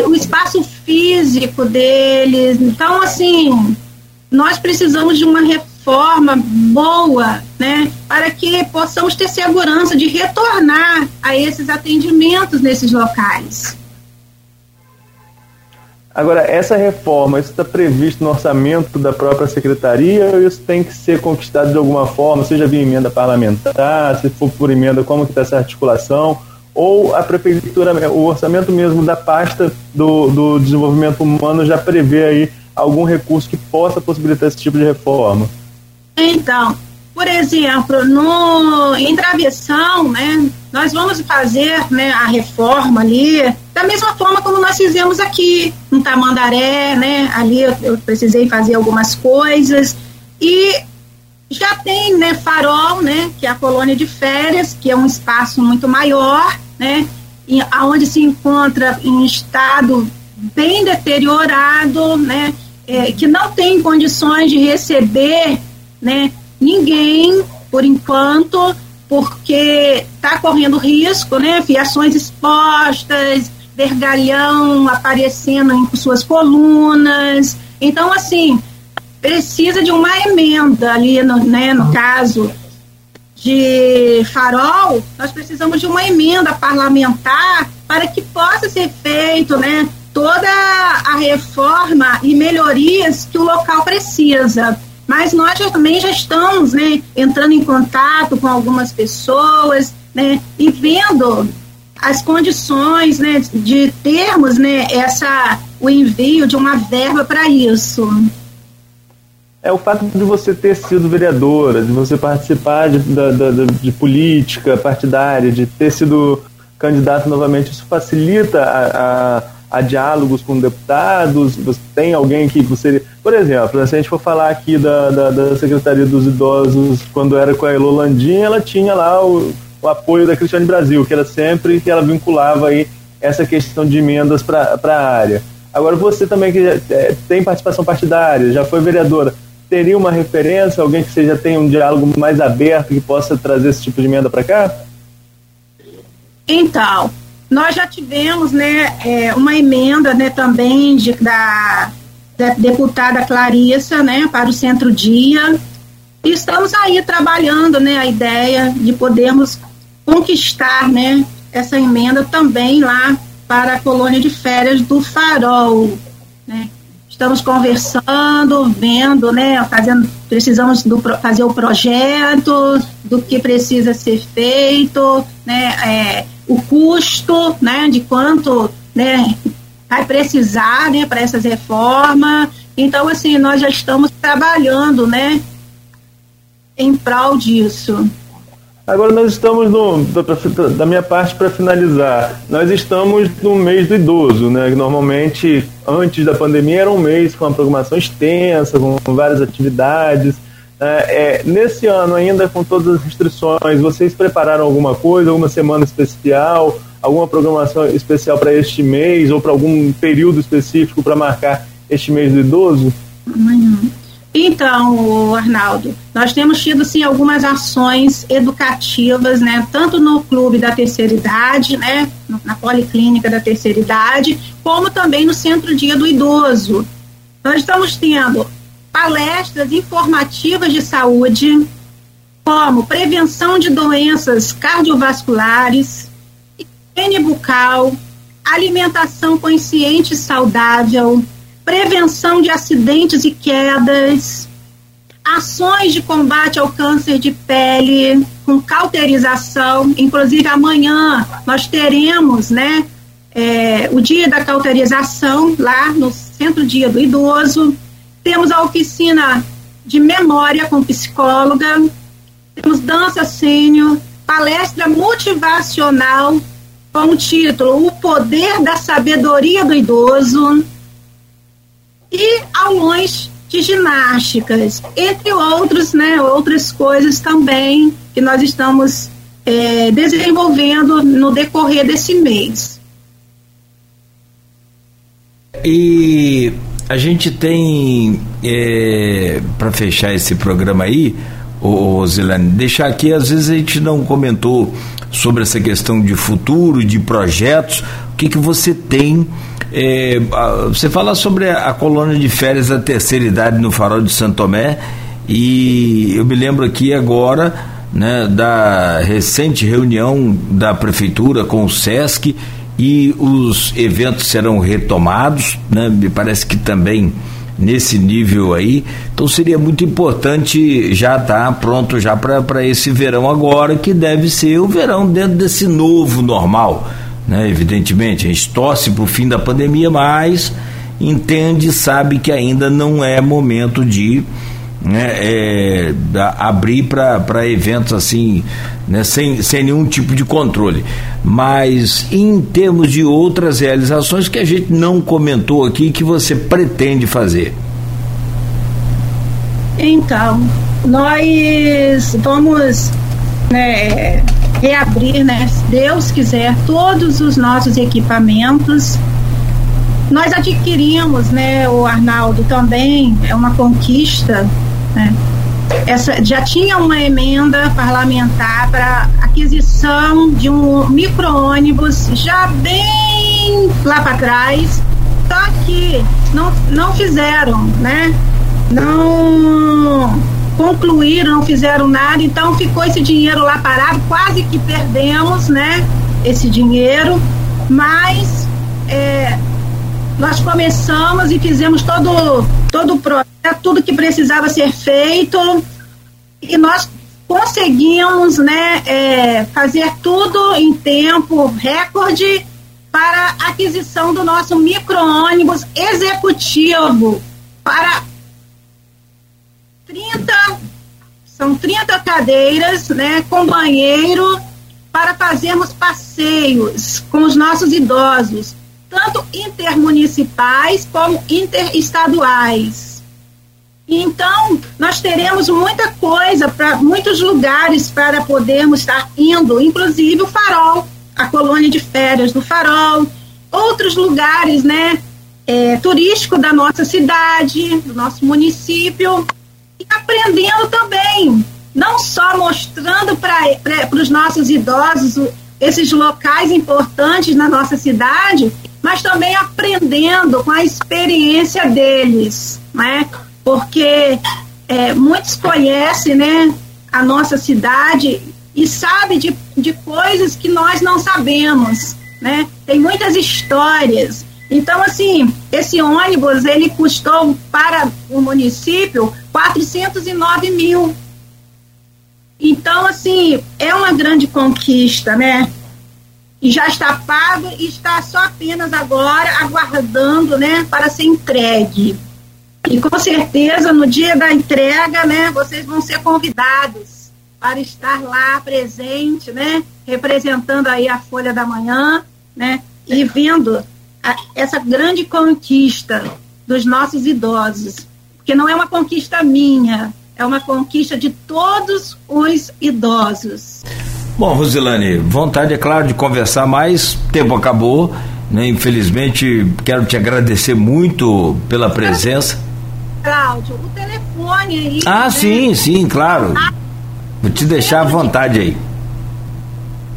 o espaço físico deles. Então, assim, nós precisamos de uma reforma boa, né, para que possamos ter segurança de retornar a esses atendimentos nesses locais.
Agora, essa reforma, isso está previsto no orçamento da própria secretaria ou isso tem que ser conquistado de alguma forma, seja via emenda parlamentar, se for por emenda, como que está essa articulação, ou a prefeitura, o orçamento mesmo da pasta do, do desenvolvimento humano já prevê aí algum recurso que possa possibilitar esse tipo de reforma?
Então, por exemplo, no, em travessão, né, nós vamos fazer né, a reforma ali, da mesma forma como nós fizemos aqui, no Tamandaré, né, ali eu, eu precisei fazer algumas coisas, e já tem né, farol, né, que é a colônia de férias, que é um espaço muito maior, né, e, onde se encontra em estado bem deteriorado, né, é, que não tem condições de receber né, Ninguém, por enquanto, porque está correndo risco, né? Fiações expostas, vergalhão aparecendo em suas colunas. Então, assim, precisa de uma emenda ali, no, né, no caso de farol, nós precisamos de uma emenda parlamentar para que possa ser feito, né, toda a reforma e melhorias que o local precisa mas nós já, também já estamos né, entrando em contato com algumas pessoas né, e vendo as condições né, de termos né, essa, o envio de uma verba para isso.
É o fato de você ter sido vereadora, de você participar de, da, da, de política partidária, de ter sido candidato novamente, isso facilita a, a a diálogos com deputados? Você tem alguém que você. Por exemplo, se a gente for falar aqui da, da, da Secretaria dos Idosos, quando era com a Elolandinha, ela tinha lá o, o, apoio da Cristiane Brasil, que era sempre que ela vinculava aí essa questão de emendas para a área. Agora, você também que é, tem participação partidária, já foi vereadora, teria uma referência, alguém que já tenha um diálogo mais aberto que possa trazer esse tipo de emenda para cá?
Então, nós já tivemos né, é, uma emenda né, também de, da, da deputada Clarissa né, para o Centro-Dia. E estamos aí trabalhando né, a ideia de podermos conquistar né, essa emenda também lá para a colônia de férias do Farol. Né? Estamos conversando, vendo, né, fazendo, precisamos do, fazer o projeto, do que precisa ser feito, né, é, o custo, né, de quanto, né, vai precisar, né, para essas reformas. Então, assim, nós já estamos trabalhando, né, em prol disso.
Agora nós estamos no, da, minha parte para finalizar. Nós estamos no mês do idoso, né? Normalmente antes da pandemia era um mês com uma programação extensa, com várias atividades. É, é, nesse ano ainda com todas as restrições, vocês prepararam alguma coisa, alguma semana especial, alguma programação especial para este mês ou para algum período específico para marcar este mês do idoso?
Amanhã. Então, Arnaldo, nós temos tido sim algumas ações educativas, né, tanto no clube da terceira idade, né, na policlínica da terceira idade, como também no Centro Dia do Idoso. Nós estamos tendo palestras informativas de saúde, como prevenção de doenças cardiovasculares, higiene bucal, alimentação consciente e saudável, prevenção de acidentes e quedas, ações de combate ao câncer de pele, com cauterização. Inclusive, amanhã nós teremos né, é, o dia da cauterização lá no Centro Dia do Idoso. Temos a oficina de memória com psicóloga, temos dança sênior, palestra motivacional com o título O Poder da Sabedoria do Idoso e aulões de ginásticas, entre outros, né, outras coisas também que nós estamos é, desenvolvendo no decorrer desse mês.
E a gente tem, é, para fechar esse programa aí, Zilane, deixar aqui, às vezes a gente não comentou sobre essa questão de futuro, de projetos, o que, que você tem é, você fala sobre a, colônia de férias da terceira idade no Farol de Santo Tomé e eu me lembro aqui agora né, da recente reunião da prefeitura com o SESC e os eventos serão retomados, né, me parece que também nesse nível aí. Então seria muito importante já estar tá pronto já para esse verão agora, que deve ser o verão dentro desse novo normal né? Evidentemente, a gente torce para o fim da pandemia, mas entende, sabe que ainda não é momento de né, é, abrir para eventos assim, né, sem, sem nenhum tipo de controle. Mas em termos de outras realizações que a gente não comentou aqui, que você pretende fazer?
Então, nós vamos né, reabrir, né, se Deus quiser, todos os nossos equipamentos. Nós adquirimos, né, o Arnaldo também é uma conquista, né? Essa, já tinha uma emenda parlamentar para aquisição de um micro-ônibus já bem lá para trás, só que não, não fizeram, né? Não concluíram, não fizeram nada, então ficou esse dinheiro lá parado, quase que perdemos, né? Esse dinheiro, mas é, nós começamos e fizemos todo, todo o projeto, tudo que precisava ser feito, e nós conseguimos né, é, fazer tudo em tempo recorde para aquisição do nosso micro-ônibus executivo para 30, são 30 cadeiras, né, com banheiro para fazermos passeios com os nossos idosos, tanto intermunicipais como interestaduais. Então, nós teremos muita coisa para muitos lugares para podermos estar indo, inclusive o Farol, a colônia de férias do Farol, outros lugares, né, é, turístico da nossa cidade, do nosso município, e aprendendo também, não só mostrando para os nossos idosos esses locais importantes na nossa cidade, mas também aprendendo com a experiência deles, né? Porque é, muitos conhecem, né, a nossa cidade e sabem de, de coisas que nós não sabemos, né? Tem muitas histórias. Então, assim, esse ônibus, ele custou para o município 409 mil. Então, assim, é uma grande conquista, né? E já está pago e está só apenas agora aguardando, né, para ser entregue. E com certeza, no dia da entrega, né, vocês vão ser convidados para estar lá presente, né, representando aí a Folha da Manhã, né, e vendo a, essa grande conquista dos nossos idosos, porque não é uma conquista minha, é uma conquista de todos os idosos.
Bom, Rosilane, vontade, é claro, de conversar mais, tempo acabou, né? Infelizmente, quero te agradecer muito pela presença.
Cláudio, o telefone aí.
Ah, né? sim, sim, claro. Ah, Vou te deixar à vontade aí.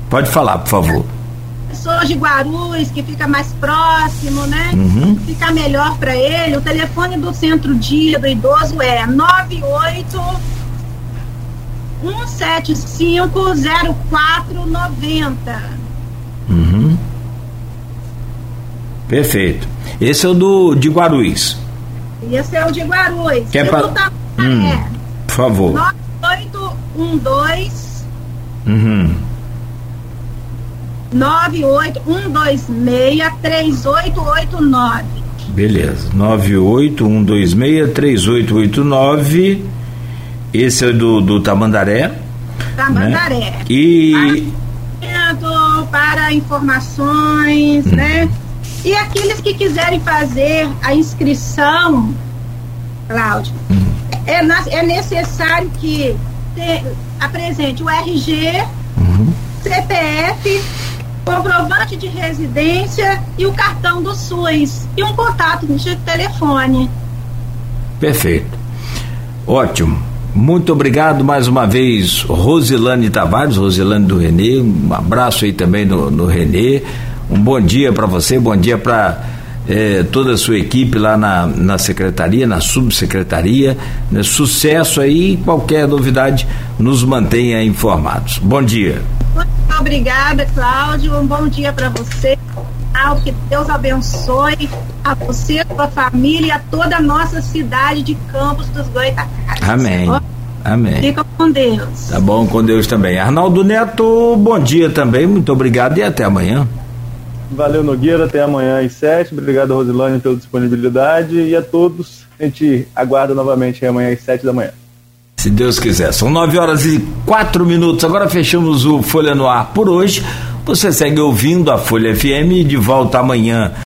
Pode falar, por favor.
Pessoas de Guarulhos, que fica mais próximo, né? Uhum. Fica melhor para ele. O telefone do centro-dia do idoso é 98 175 0490.
Uhum. Perfeito. Esse é o do de Guarulhos.
Esse é o de Guarulhos.
Que é pra... hum, é. Por favor.
9812
uhum.
981263889.
Beleza. 981263889. Esse é do, do Tamandaré.
Tamandaré. Né?
E.
Para informações, hum. né? E aqueles que quiserem fazer a inscrição, Cláudio, hum. é, é necessário que te, apresente o RG, uhum. CPF, comprovante de residência e o cartão do SUS e um contato de telefone.
Perfeito. Ótimo. Muito obrigado mais uma vez, Rosilane Tavares, Rosilane do Renê. Um abraço aí também no, no Renê. Um bom dia para você, bom dia para eh, toda a sua equipe lá na, na secretaria, na subsecretaria. Né? Sucesso aí, qualquer novidade, nos mantenha informados. Bom dia.
Muito obrigada, Cláudio. Um bom dia para você. Que Deus abençoe a você, a sua família e a toda a nossa cidade de Campos dos Goitacazes.
Amém. Amém.
Fica com Deus.
Tá bom, com Deus também. Arnaldo Neto, bom dia também, muito obrigado e até amanhã.
Valeu, Nogueira. Até amanhã às sete. Obrigado, Rosilane, pela disponibilidade. E a todos, a gente aguarda novamente amanhã às sete da manhã.
Se Deus quiser. São nove horas e quatro minutos. Agora fechamos o Folha no Ar por hoje. Você segue ouvindo a Folha FM de volta amanhã.